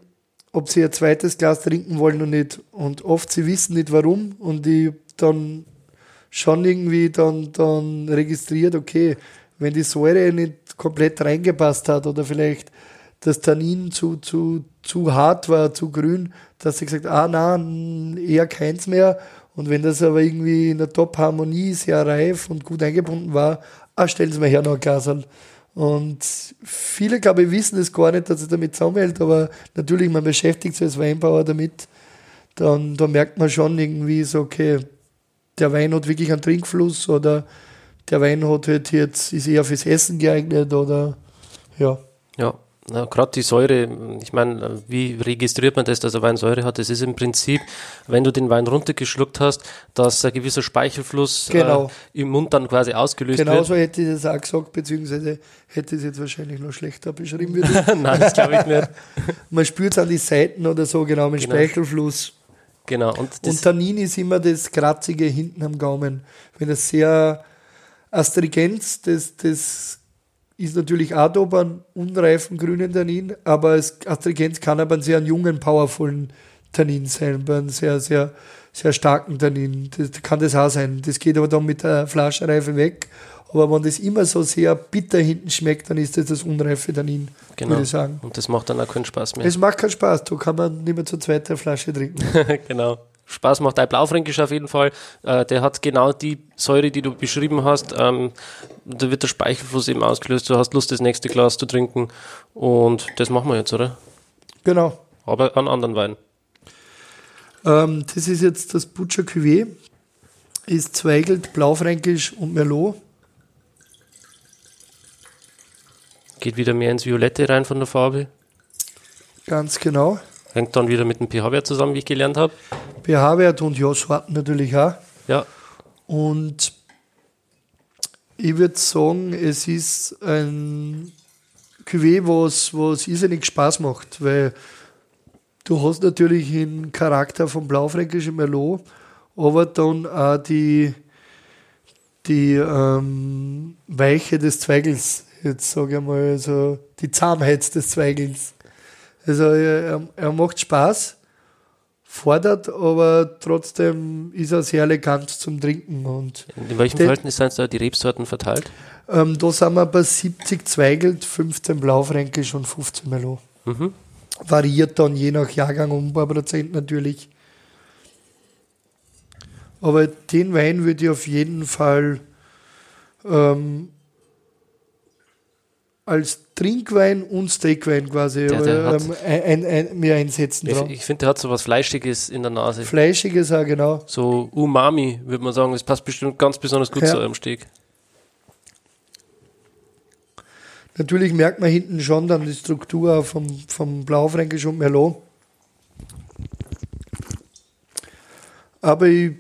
ob sie ein zweites Glas trinken wollen oder nicht. Und oft sie wissen nicht warum und ich dann schon irgendwie dann, dann registriert, okay, wenn die Säure nicht komplett reingepasst hat oder vielleicht das Tannin zu, zu, zu hart war, zu grün, dass sie gesagt ah nein, eher keins mehr. Und wenn das aber irgendwie in der Top-Harmonie sehr reif und gut eingebunden war, ah, stellen Sie mir her noch ein Glas. Und viele, glaube ich, wissen es gar nicht, dass es damit zusammenhält, aber natürlich, man beschäftigt sich als Weinbauer damit, dann, dann merkt man schon irgendwie so, okay, der Wein hat wirklich einen Trinkfluss oder der Wein hat halt jetzt, ist eher fürs Essen geeignet oder ja. Ja, ja, gerade die Säure, ich meine, wie registriert man das, dass er Wein Säure hat? Das ist im Prinzip, wenn du den Wein runtergeschluckt hast, dass ein gewisser Speichelfluss Genau. äh, im Mund dann quasi ausgelöst wird. Genauso hätte ich das auch gesagt, beziehungsweise hätte ich es jetzt wahrscheinlich noch schlechter beschrieben. Nein, das glaube ich nicht. Man spürt es an die Seiten oder so, genau, mit Genau. Speichelfluss. Genau. Und Und Tannin ist immer das Kratzige hinten am Gaumen. Wenn das sehr Astringenz, das, das ist natürlich beim unreifen grünen Tannin, aber es, Astringenz kann aber einen sehr jungen, powervollen Tannin sein, bei einem sehr, sehr, sehr starken Tannin. Das kann das auch sein. Das geht aber dann mit der Flaschenreife weg. Aber wenn das immer so sehr bitter hinten schmeckt, dann ist das das unreife Tannin, genau. würde ich sagen. Und das macht dann auch keinen Spaß mehr. Es macht keinen Spaß, da kann man nicht mehr zur zweiten Flasche trinken. genau. Spaß macht ein Blaufränkisch auf jeden Fall. Äh, der hat genau die Säure, die du beschrieben hast. Ähm, da wird der Speichelfluss eben ausgelöst. Du hast Lust, das nächste Glas zu trinken. Und das machen wir jetzt, oder? Genau. Aber an anderen Wein. Ähm, das ist jetzt das Butcher Cuvée. Ist Zweigelt, Blaufränkisch und Merlot. Geht wieder mehr ins Violette rein von der Farbe. Ganz genau. Hängt dann wieder mit dem pH-Wert zusammen, wie ich gelernt habe. pH-Wert und ja, Sorten natürlich auch. Ja, Und ich würde sagen, es ist ein Cuvée, was, was irrsinnig Spaß macht, weil du hast natürlich den Charakter vom Blaufränkischen Merlot, aber dann auch die, die ähm, Weiche des Zweigels, jetzt sage ich mal, also die Zahmheit des Zweigels. Also er, er macht Spaß, fordert, aber trotzdem ist er sehr elegant zum Trinken. Und In welchem Verhältnis sind da die Rebsorten verteilt? Ähm, da sind wir bei 70 Zweigelt, 15 Blaufränkisch und 15 Merlot. Mhm. Variiert dann je nach Jahrgang um ein paar Prozent natürlich. Aber den Wein würde ich auf jeden Fall ähm, als Trinkwein und Steakwein quasi Der- der ähm, ein, ein, ein, mir einsetzen Ich, ich finde, der hat so was Fleischiges in der Nase. Fleischiges auch, genau. So Umami, würde man sagen. Das passt bestimmt ganz besonders gut Ja. zu eurem Steg. Natürlich merkt man hinten schon dann die Struktur vom, vom Blaufränkisch und Merlot. Aber ich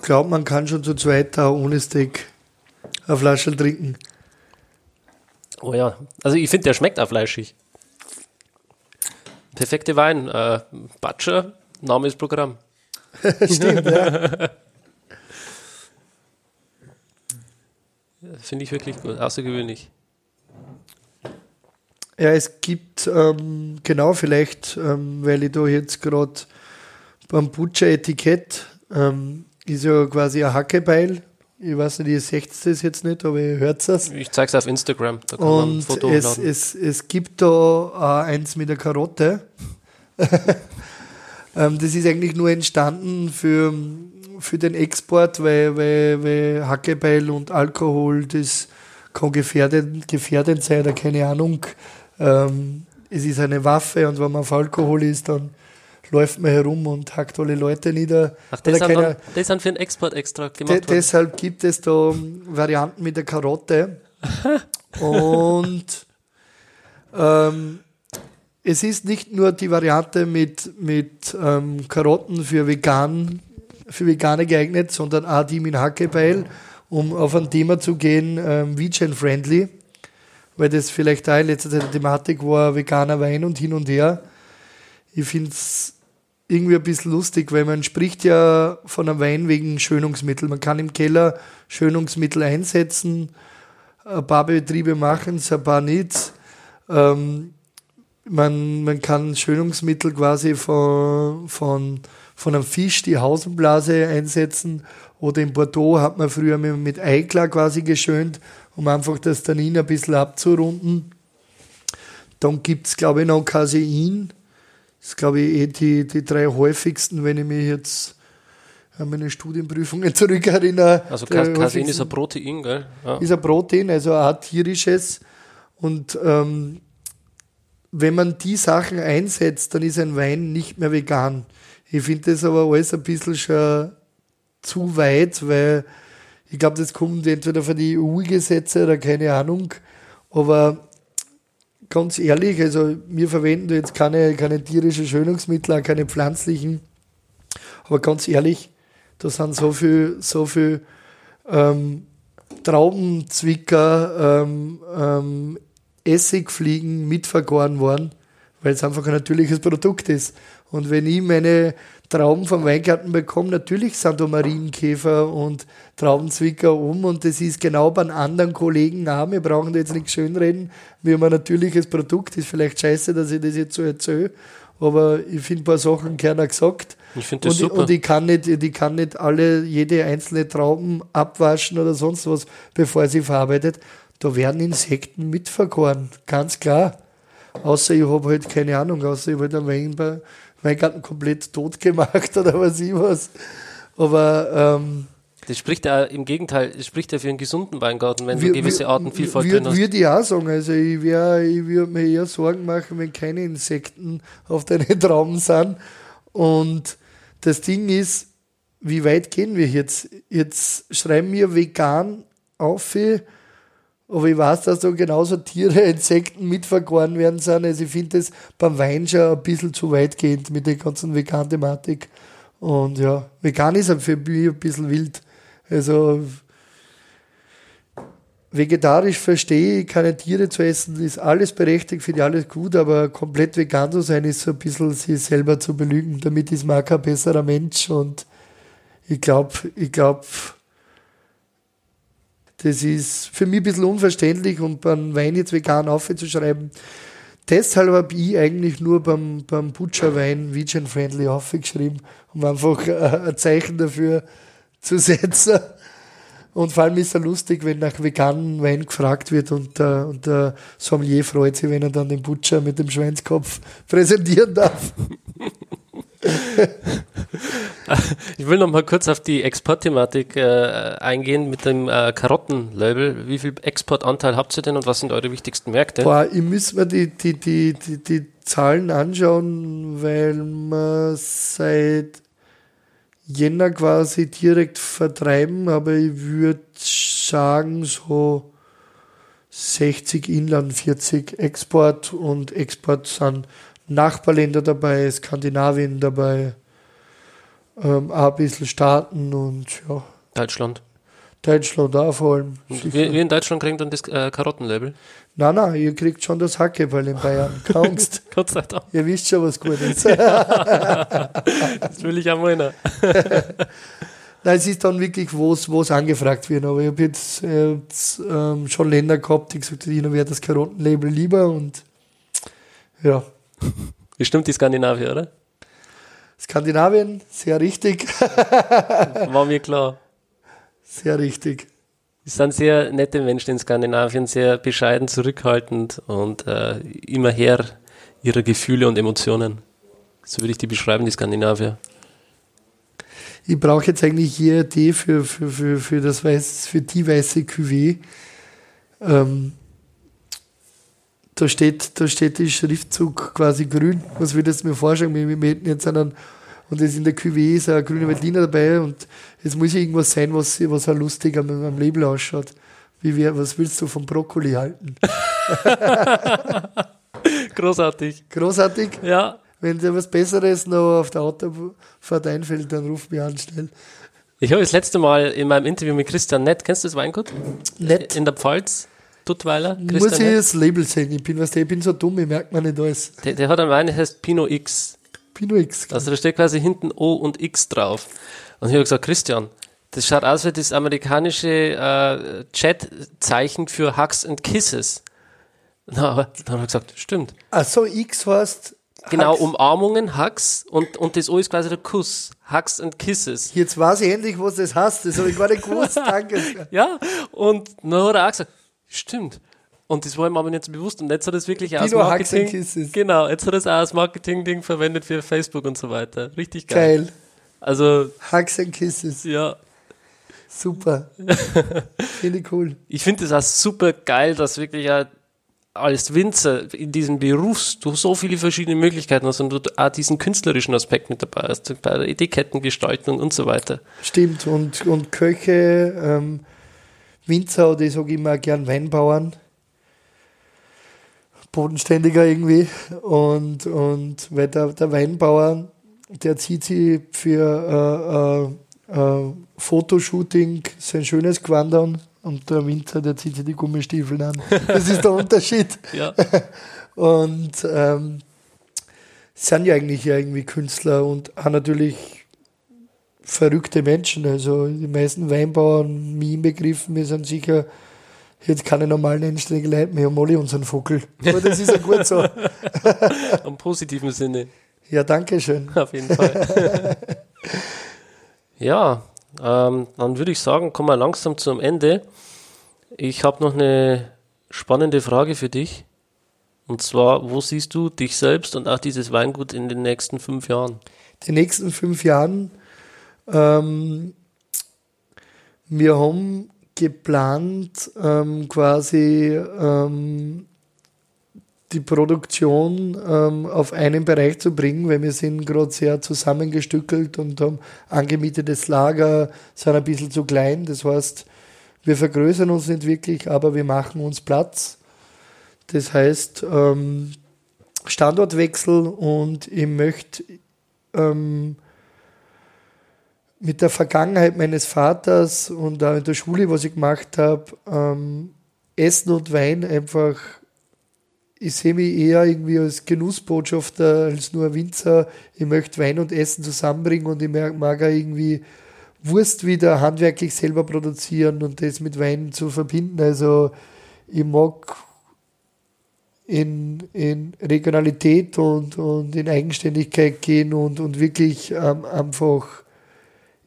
glaube, man kann schon zu zweit auch ohne Steak eine Flasche trinken. Oh ja, also ich finde, der schmeckt auch fleischig. Perfekte Wein. Äh, Butcher, Name ist Programm. Stimmt, ja. Finde ich wirklich gut, außergewöhnlich. Ja, es gibt, ähm, genau, vielleicht, ähm, weil ich da jetzt gerade beim Butcher-Etikett ähm, ist ja quasi ein Hackebeil. Ich weiß nicht, ihr seht das jetzt nicht, aber ihr hört es. Ich zeige es auf Instagram, da kann man ein Und Foto es, es, es gibt da auch eins mit der Karotte. ähm, das ist eigentlich nur entstanden für, für den Export, weil, weil, weil Hackebeil und Alkohol, das kann gefährdend, gefährdend sein, oder keine Ahnung. Ähm, es ist eine Waffe und wenn man auf Alkohol ist, dann läuft man herum und hackt alle Leute nieder. Ach, das sind, keine- das für den Export extra De gemacht worden. deshalb gibt es da ähm, Varianten mit der Karotte. Und ähm, es ist nicht nur die Variante mit, mit ähm, Karotten für, vegan, für Veganer geeignet, sondern auch die mit Hackebeil, um auf ein Thema zu gehen, ähm, Vegan-friendly, weil das vielleicht auch in letzter Zeit eine Thematik war, veganer Wein und hin und her. Ich finde es irgendwie ein bisschen lustig, weil man spricht ja von einem Wein wegen Schönungsmittel. Man kann im Keller Schönungsmittel einsetzen, ein paar Betriebe machen es, ein paar nicht. Ähm, man, man kann Schönungsmittel quasi von, von, von einem Fisch, die Hausenblase einsetzen. Oder in Bordeaux hat man früher mit, mit Eiklar quasi geschönt, um einfach das Tannin ein bisschen abzurunden. Dann gibt es, glaube ich, noch Casein. Das ist, glaube ich, eh die, die drei häufigsten, wenn ich mich jetzt an meine Studienprüfungen zurückerinnere. Also Casein ist ein Protein, gell? Ja. ist ein Protein, also auch tierisches. Und ähm, wenn man die Sachen einsetzt, dann ist ein Wein nicht mehr vegan. Ich finde das aber alles ein bisschen schon zu weit, weil ich glaube, das kommt entweder von den EU-Gesetze oder keine Ahnung. Aber ganz ehrlich, also wir verwenden jetzt keine, keine tierischen Schönungsmittel, auch keine pflanzlichen. Aber ganz ehrlich, da sind so viel, so viel ähm, Traubenzwicker, ähm, ähm, Essigfliegen mitvergoren worden, weil es einfach ein natürliches Produkt ist. Und wenn ich meine Trauben vom Weingarten bekomme, natürlich sind da Marienkäfer und Traubenzwicker um und das ist genau bei anderen Kollegen auch. Wir brauchen da jetzt nicht schönreden. Wir haben ein natürliches Produkt. Ist vielleicht scheiße, dass ich das jetzt so erzähle, aber ich finde ein paar Sachen gerne gesagt. Ich finde das Und, super. und ich kann nicht, ich kann nicht alle, jede einzelne Trauben abwaschen oder sonst was, bevor sie verarbeitet. Da werden Insekten mitvergoren, ganz klar. Außer ich habe halt keine Ahnung, außer ich habe halt einen Wein bei Weingarten komplett tot gemacht oder was ich was. Aber ähm, Das spricht ja im Gegenteil, es spricht ja für einen gesunden Weingarten, wenn du wir- gewisse wir- Artenvielfalt wir- drin hast. Würde ich auch sagen. Also ich, wär, ich würde mir eher Sorgen machen, wenn keine Insekten auf deinen Trauben sind. Und das Ding ist, wie weit gehen wir jetzt? Jetzt schreiben wir vegan auf, aber ich weiß, dass da genauso Tiere, Insekten mitvergoren werden sind. Also ich finde das beim Wein schon ein bisschen zu weitgehend mit der ganzen Vegan-Thematik. Und ja, vegan ist halt für mich ein bisschen wild. Also vegetarisch verstehe ich, keine Tiere zu essen, ist alles berechtigt, finde ich alles gut, aber komplett vegan zu sein, ist so ein bisschen sich selber zu belügen. Damit ist man auch kein besserer Mensch und ich glaube, ich glaube, das ist für mich ein bisschen unverständlich und beim Wein jetzt vegan aufzuschreiben. Deshalb habe ich eigentlich nur beim, beim Butcherwein Vegan Friendly aufgeschrieben, um einfach ein Zeichen dafür zu setzen. Und vor allem ist es lustig, wenn nach veganen Wein gefragt wird und, äh, und der Sommelier freut sich, wenn er dann den Butcher mit dem Schweinskopf präsentieren darf. ich will noch mal kurz auf die Exportthematik äh, eingehen mit dem äh, Karottenlabel. Wie viel Exportanteil habt ihr denn und was sind eure wichtigsten Märkte? Boah, ich muss mir die, die, die, die, die Zahlen anschauen, weil wir seit Jänner quasi direkt vertreiben, aber ich würde sagen, so 60 Inland, 40 Export und Export sind Nachbarländer dabei, Skandinavien dabei, ähm, auch ein bisschen Staaten und ja. Deutschland. Deutschland auch vor allem. Wie, wie, in Deutschland kriegt dann das äh, Karottenlabel? Nein, nein, ihr kriegt schon das Hackeball in Bayern. Kannst. Gott sei Dank. Ihr wisst schon, was gut ist. das will ich auch mal. Nein, es ist dann wirklich, wo es angefragt wird. Aber ich habe jetzt, jetzt ähm, schon Länder gehabt, die gesagt haben, ihnen wäre das Karottenlabel lieber und ja. Bestimmt die Skandinavier, oder? Skandinavien, sehr richtig. War mir klar. Sehr richtig. Es sind sehr nette Menschen in Skandinavien, sehr bescheiden, zurückhaltend und äh, immer her ihrer Gefühle und Emotionen. So würde ich die beschreiben, die Skandinavier. Ich brauche jetzt eigentlich hier die für, für, für, für, das Weiß, für die weiße Cuvée. Ähm, da steht, da steht der Schriftzug quasi grün. Was würdest du mir vorstellen, wir, wir hätten jetzt einen und es in der Cuvée ist ein grüner Veltliner dabei und es muss irgendwas sein, was, was auch lustig am, am Label ausschaut. Wie wär, was willst du vom Brokkoli halten? Großartig. Großartig? Ja. Wenn dir was Besseres noch auf der Autofahrt einfällt, dann ruf mich an schnell. Ich habe das letzte Mal in meinem Interview mit Christian Nett, kennst du das Weingut? Nett. In der Pfalz. Duttweiler. Christian Muss ich Nett. das Label sehen? Ich bin, was, ich bin so dumm, ich merke mir nicht alles. Der, der hat einen Wein, der heißt Pinot X. Pinot X. Also da steht quasi hinten O und X drauf. Und ich habe gesagt, Christian, das schaut aus wie das amerikanische äh, Chat-Zeichen für Hugs and Kisses. Na, aber dann habe ich gesagt, stimmt. Ach so, X heißt. Genau, Hugs. Umarmungen, Hugs und, und das O ist quasi der Kuss. Hugs and Kisses. Jetzt weiß ich endlich, was das heißt. Das habe ich gar nicht gewusst. Danke. ja, und dann hat er auch gesagt, stimmt. Und das war ihm aber nicht so bewusst. Und jetzt hat er es wirklich als Marketing. Genau, jetzt hat er es auch als Marketing-Ding verwendet für Facebook und so weiter. Richtig geil. Geil. Also. Hugs and Kisses. Ja. Super. finde ich cool. Ich finde es auch super geil, dass wirklich als Winzer in diesem Beruf du so viele verschiedene Möglichkeiten hast und du auch diesen künstlerischen Aspekt mit dabei hast, bei der Etikettengestaltung und so weiter. Stimmt, und, und Köche, ähm, Winzer oder ich sage immer gern Weinbauern, bodenständiger irgendwie. Und, und weil der, der Weinbauer, der zieht sich für äh, äh, äh, Fotoshooting sein schönes Gewand an und der Winter, der zieht sich die Gummistiefel an. Das ist der Unterschied. ja. Und ähm, sind ja eigentlich ja irgendwie Künstler und haben natürlich verrückte Menschen. Also die meisten Weinbauern, mich inbegriffen, wir sind sicher jetzt keine normalen anständigen Leute, wir haben alle unseren Vogel. Aber das ist ja gut so. Im positiven Sinne. Ja, danke schön. Auf jeden Fall. ja, ähm, dann würde ich sagen, kommen wir langsam zum Ende. Ich habe noch eine spannende Frage für dich. Und zwar, wo siehst du dich selbst und auch dieses Weingut in den nächsten fünf Jahren? Die nächsten fünf Jahren, ähm, wir haben geplant, ähm, quasi ähm, die Produktion ähm, auf einen Bereich zu bringen, weil wir sind gerade sehr zusammengestückelt und haben angemietetes Lager, sind ein bisschen zu klein. Das heißt, wir vergrößern uns nicht wirklich, aber wir machen uns Platz. Das heißt, ähm, Standortwechsel und ich möchte ähm, mit der Vergangenheit meines Vaters und auch in der Schule, was ich gemacht habe, ähm, Essen und Wein einfach, ich sehe mich eher irgendwie als Genussbotschafter als nur Winzer. Ich möchte Wein und Essen zusammenbringen und ich mag auch irgendwie Wurst wieder handwerklich selber produzieren und das mit Wein zu verbinden. Also ich mag in, in Regionalität und, und in Eigenständigkeit gehen und, und wirklich ähm, einfach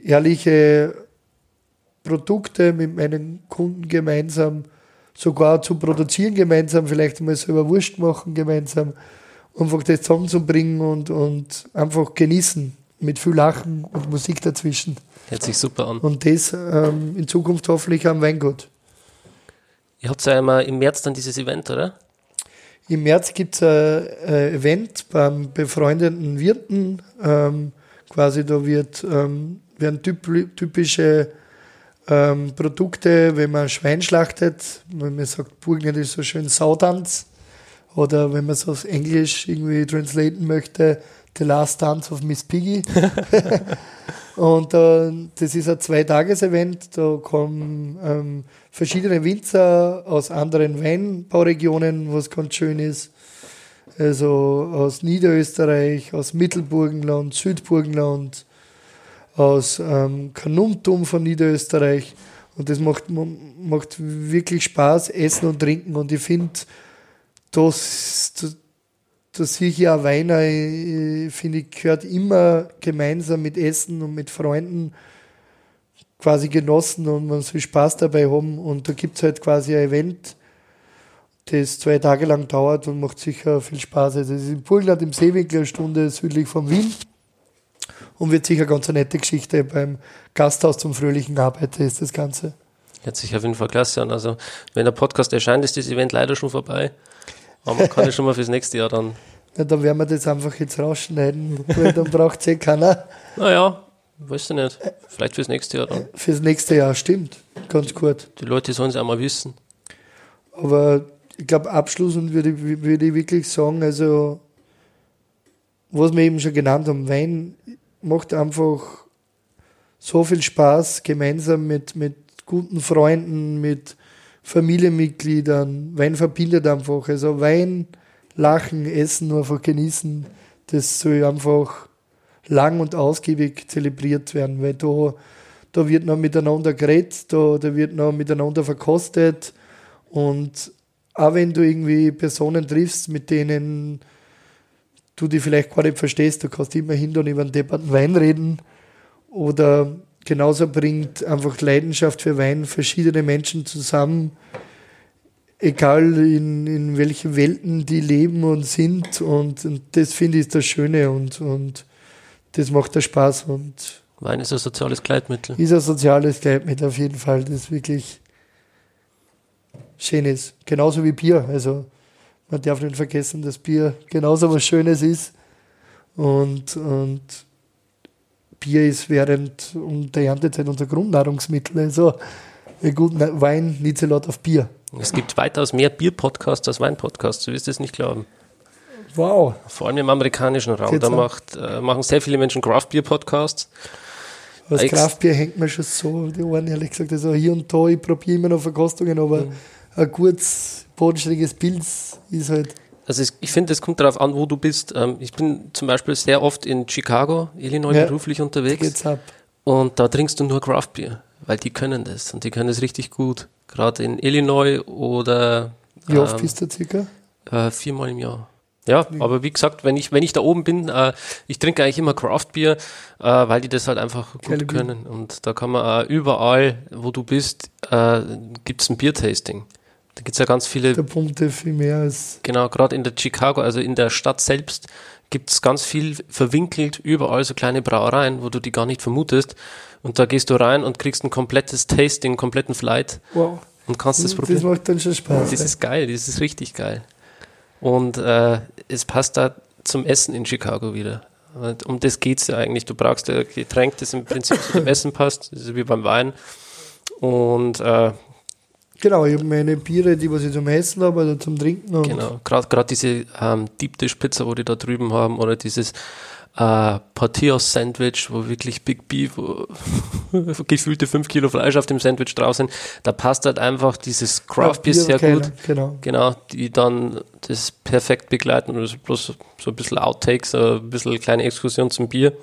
ehrliche Produkte mit meinen Kunden gemeinsam sogar zu produzieren gemeinsam, vielleicht mal selber Wurst machen gemeinsam, einfach das zusammenzubringen und, und einfach genießen mit viel Lachen und Musik dazwischen. Hört sich super an. Und das ähm, in Zukunft hoffentlich am Weingut. Ihr habt ja immer im März dann dieses Event, oder? Im März gibt es ein, ein, Event beim befreundeten Wirten. Ähm, quasi da wird, ähm, werden typische ähm, Produkte, wenn man Schwein schlachtet, wenn man sagt, Burgenland ist so schön Saudanz, oder wenn man es auf Englisch irgendwie translaten möchte, The Last Dance of Miss Piggy. und äh, das ist ein Zweitages-Event, da kommen ähm, verschiedene Winzer aus anderen Weinbauregionen, was ganz schön ist. Also aus Niederösterreich, aus Mittelburgenland, Südburgenland, aus ähm, Kanumtum von Niederösterreich. Und das macht, macht wirklich Spaß, Essen und Trinken. Und ich finde, das, das, das sehe ich ja Weiner, finde ich, gehört immer gemeinsam mit Essen und mit Freunden quasi genossen und man soll Spaß dabei haben. Und da gibt es halt quasi ein Event, das zwei Tage lang dauert und macht sicher viel Spaß. Also es ist in Burgenland im Seewinkel, eine Stunde südlich von Wien und wird sicher ganz eine nette Geschichte beim Gasthaus zum fröhlichen Arbeiten ist das Ganze. Hört sich auf jeden Fall klasse an. Also, wenn der Podcast erscheint, ist das Event leider schon vorbei. Aber man kann ja schon mal fürs nächste Jahr dann. Ja, dann werden wir das einfach jetzt rausschneiden, weil dann braucht es eh keiner. Naja, weißt du nicht. Vielleicht fürs nächste Jahr dann. Fürs nächste Jahr, stimmt. Ganz gut. Die Leute sollen es auch mal wissen. Aber ich glaube, abschließend würde ich, würde ich wirklich sagen, also, was wir eben schon genannt haben, Wein macht einfach so viel Spaß, gemeinsam mit, mit guten Freunden, mit Familienmitgliedern. Wein verbindet einfach. Also Wein, Lachen, Essen, einfach genießen, das soll einfach lang und ausgiebig zelebriert werden, weil da, da wird noch miteinander geredet, da, da wird noch miteinander verkostet und auch wenn du irgendwie Personen triffst, mit denen du die vielleicht gar nicht verstehst, du kannst immer hin und über einen depperten Wein reden. Oder genauso bringt einfach Leidenschaft für Wein verschiedene Menschen zusammen, egal in, in welchen Welten die leben und sind. Und, und das finde ich das Schöne und, und das macht der Spaß. Und Wein ist ein soziales Gleitmittel. Ist ein soziales Gleitmittel auf jeden Fall, das wirklich schön ist. Genauso wie Bier. Also man darf nicht vergessen, dass Bier genauso was Schönes ist. Und, und Bier ist während der Erntezeit unser Grundnahrungsmittel. Also ein guter Wein nicht so laut auf Bier. Es gibt weitaus mehr Bier-Podcasts als Wein-Podcasts, du wirst es nicht glauben. Wow. Vor allem im amerikanischen Raum. Da macht, äh, machen sehr viele Menschen Craft-Bier-Podcasts. Das Craft-Bier hängt mir schon so die Ohren, ehrlich gesagt. Also hier und da, ich probiere immer noch Verkostungen, aber mhm. ein gutes bodenständiges Pilz ist halt. Also ich finde, es kommt darauf an, wo du bist. Ähm, ich bin zum Beispiel sehr oft in Chicago, Illinois ja, beruflich unterwegs. Geht's ab. Und da trinkst du nur Craft Beer, weil die können das und die können das richtig gut. Gerade in Illinois oder. Wie oft ähm, bist du circa? Äh, viermal im Jahr. Ja, aber wie gesagt, wenn ich, wenn ich da oben bin, äh, ich trinke eigentlich immer Craft Beer, äh, weil die das halt einfach gut Keine können. Und da kann man äh, überall, wo du bist, äh, gibt es ein Bier-Tasting. Da gibt es ja ganz viele. Der Punkte viel mehr als. Genau, gerade in der Chicago, also in der Stadt selbst, gibt es ganz viel verwinkelt, überall so kleine Brauereien, wo du die gar nicht vermutest. Und da gehst du rein und kriegst ein komplettes Tasting, einen kompletten Flight. Wow. Und kannst das probieren. Das macht dann schon Spaß. Das ja. ist geil, das ist richtig geil. Und äh, es passt da zum Essen in Chicago wieder. Und um das geht es ja eigentlich. Du brauchst ein Getränk, das im Prinzip zu dem Essen passt. Das ist wie beim Wein. Und äh, Genau, ich habe meine Biere, die was ich zum Essen habe oder zum Trinken. genau, gerade diese ähm, Deep Dish Pizza, wo die da drüben haben, oder dieses äh, Portillos Sandwich, wo wirklich Big Beef, wo gefühlte 5 Kilo Fleisch auf dem Sandwich drauf sind. Da passt halt einfach dieses Craft Beer sehr gut. Genau. Genau, die dann das perfekt begleiten. Und das ist bloß so ein bisschen Outtakes, ein bisschen kleine Exkursion zum Bier.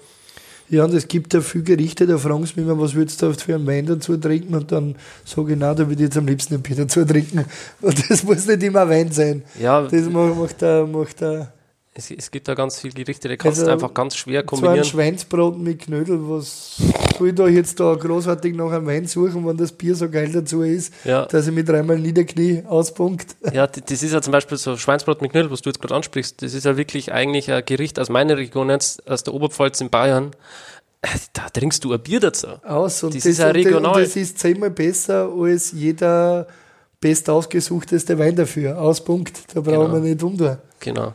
Ja, und es gibt ja viele Gerichte, da fragen sie mich immer, was würdest du für einen Wein dazu trinken? Und dann sage ich, na, da würde ich jetzt am liebsten ein Bier dazu trinken. Und das muss nicht immer Wein sein. Ja, Das macht, macht, der, macht der, es, es gibt da ganz viele Gerichte, die kannst Also, du einfach ganz schwer zwar ein kombinieren. Schweinsbraten mit Knödel, was soll ich da jetzt da großartig nach einem Wein suchen, wenn das Bier so geil dazu ist, Ja. dass ich mit dreimal Niederknie auspunkt. Ja, das ist ja zum Beispiel so Schweinsbrot mit Knödel, was du jetzt gerade ansprichst. Das ist ja wirklich eigentlich ein Gericht aus meiner Region, jetzt aus der Oberpfalz in Bayern. Da trinkst du ein Bier dazu. aus. Und Das ist ja regional. Das ist zehnmal besser als jeder bestausgesuchteste Wein dafür. Auspunkt. Da brauchen Genau. wir nicht umtun. Genau.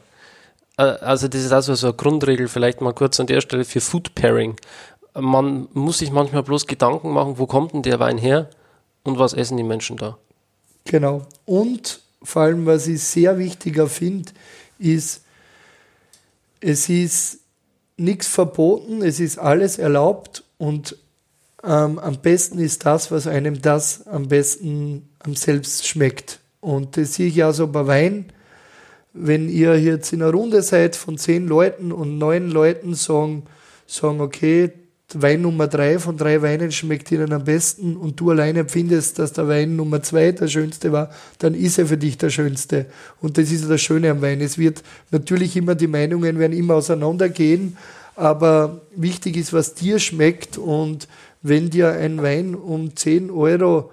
Äh, Also das ist also so eine Grundregel, vielleicht mal kurz an der Stelle für Food Pairing. Man muss sich manchmal bloß Gedanken machen, wo kommt denn der Wein her und was essen die Menschen da. Genau. Und vor allem, was ich sehr wichtiger finde, ist, es ist nichts verboten, es ist alles erlaubt und ähm, am besten ist das, was einem das am besten am selbst schmeckt. Und das sehe ich auch so bei Wein. Wenn ihr jetzt in einer Runde seid von zehn Leuten und neun Leuten sagen, sagen okay, Wein Nummer drei von drei Weinen schmeckt ihnen am besten und du alleine empfindest, dass der Wein Nummer zwei der schönste war, dann ist er für dich der schönste. Und das ist ja das Schöne am Wein. Es wird natürlich immer, die Meinungen werden immer auseinandergehen, aber wichtig ist, was dir schmeckt und wenn dir ein Wein um 10 Euro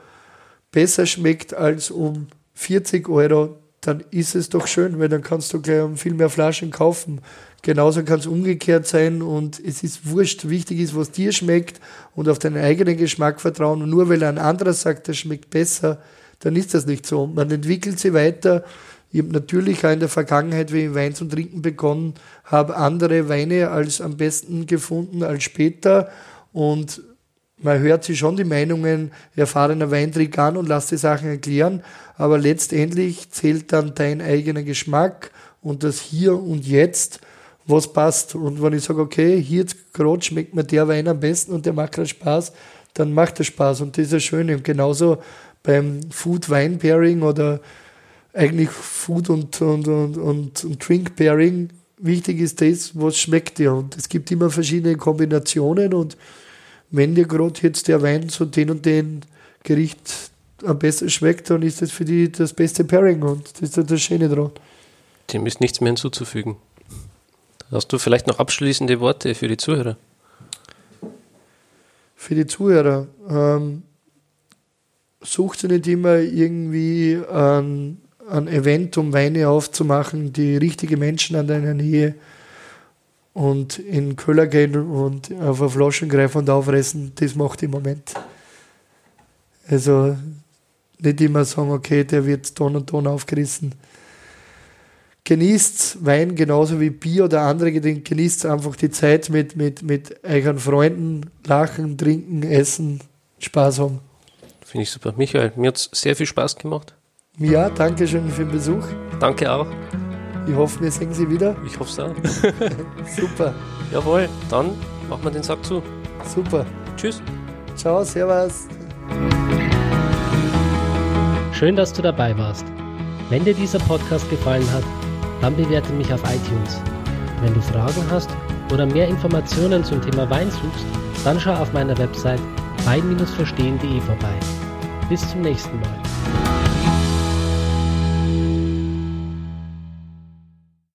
besser schmeckt als um 40 Euro, dann ist es doch schön, weil dann kannst du gleich viel mehr Flaschen kaufen. Genauso kann es umgekehrt sein und es ist wurscht. Wichtig ist, was dir schmeckt und auf deinen eigenen Geschmack vertrauen. Und nur weil ein anderer sagt, das schmeckt besser, dann ist das nicht so. Man entwickelt sie weiter. Ich habe natürlich auch in der Vergangenheit, wenn ich Wein zum Trinken begonnen habe, andere Weine als am besten gefunden als später. Und man hört sich schon die Meinungen erfahrener Weintrinker an und lässt die Sachen erklären, aber letztendlich zählt dann dein eigener Geschmack und das Hier und Jetzt, was passt. Und wenn ich sage, okay, hier gerade schmeckt mir der Wein am besten und der macht gerade Spaß, dann macht er Spaß und das ist das Schöne. Und genauso beim Food-Wine-Pairing oder eigentlich Food- und, und, und, und, und Drink-Pairing, wichtig ist das, was schmeckt dir. Und es gibt immer verschiedene Kombinationen und wenn dir gerade jetzt der Wein so den und den Gericht am besten schmeckt, dann ist das für die das beste Pairing und das ist das Schöne dran. Dem ist nichts mehr hinzuzufügen. Hast du vielleicht noch abschließende Worte für die Zuhörer? Für die Zuhörer, ähm, sucht nicht immer irgendwie ein, ein Event, um Weine aufzumachen, die richtige Menschen an deiner Nähe und in den Köller gehen und auf eine Flaschen greifen und aufreißen, das macht im Moment. Also nicht immer sagen, okay, der wird Ton und Ton aufgerissen. Genießt Wein genauso wie Bier oder andere Getränke, genießt einfach die Zeit mit, mit, mit euren Freunden, lachen, trinken, essen, Spaß haben. Finde ich super. Michael, mir hat es sehr viel Spaß gemacht. Ja, danke schön für den Besuch. Danke auch. Ich hoffe, wir sehen Sie wieder. Ich hoffe es auch. Super, Jawohl, dann machen wir den Sack zu. super. Tschüss. Ciao, servus. Schön, dass du dabei warst. Wenn dir dieser Podcast gefallen hat, dann bewerte mich auf iTunes. Wenn du Fragen hast oder mehr Informationen zum Thema Wein suchst, dann schau auf meiner Website wein-verstehen.de vorbei. Bis zum nächsten Mal.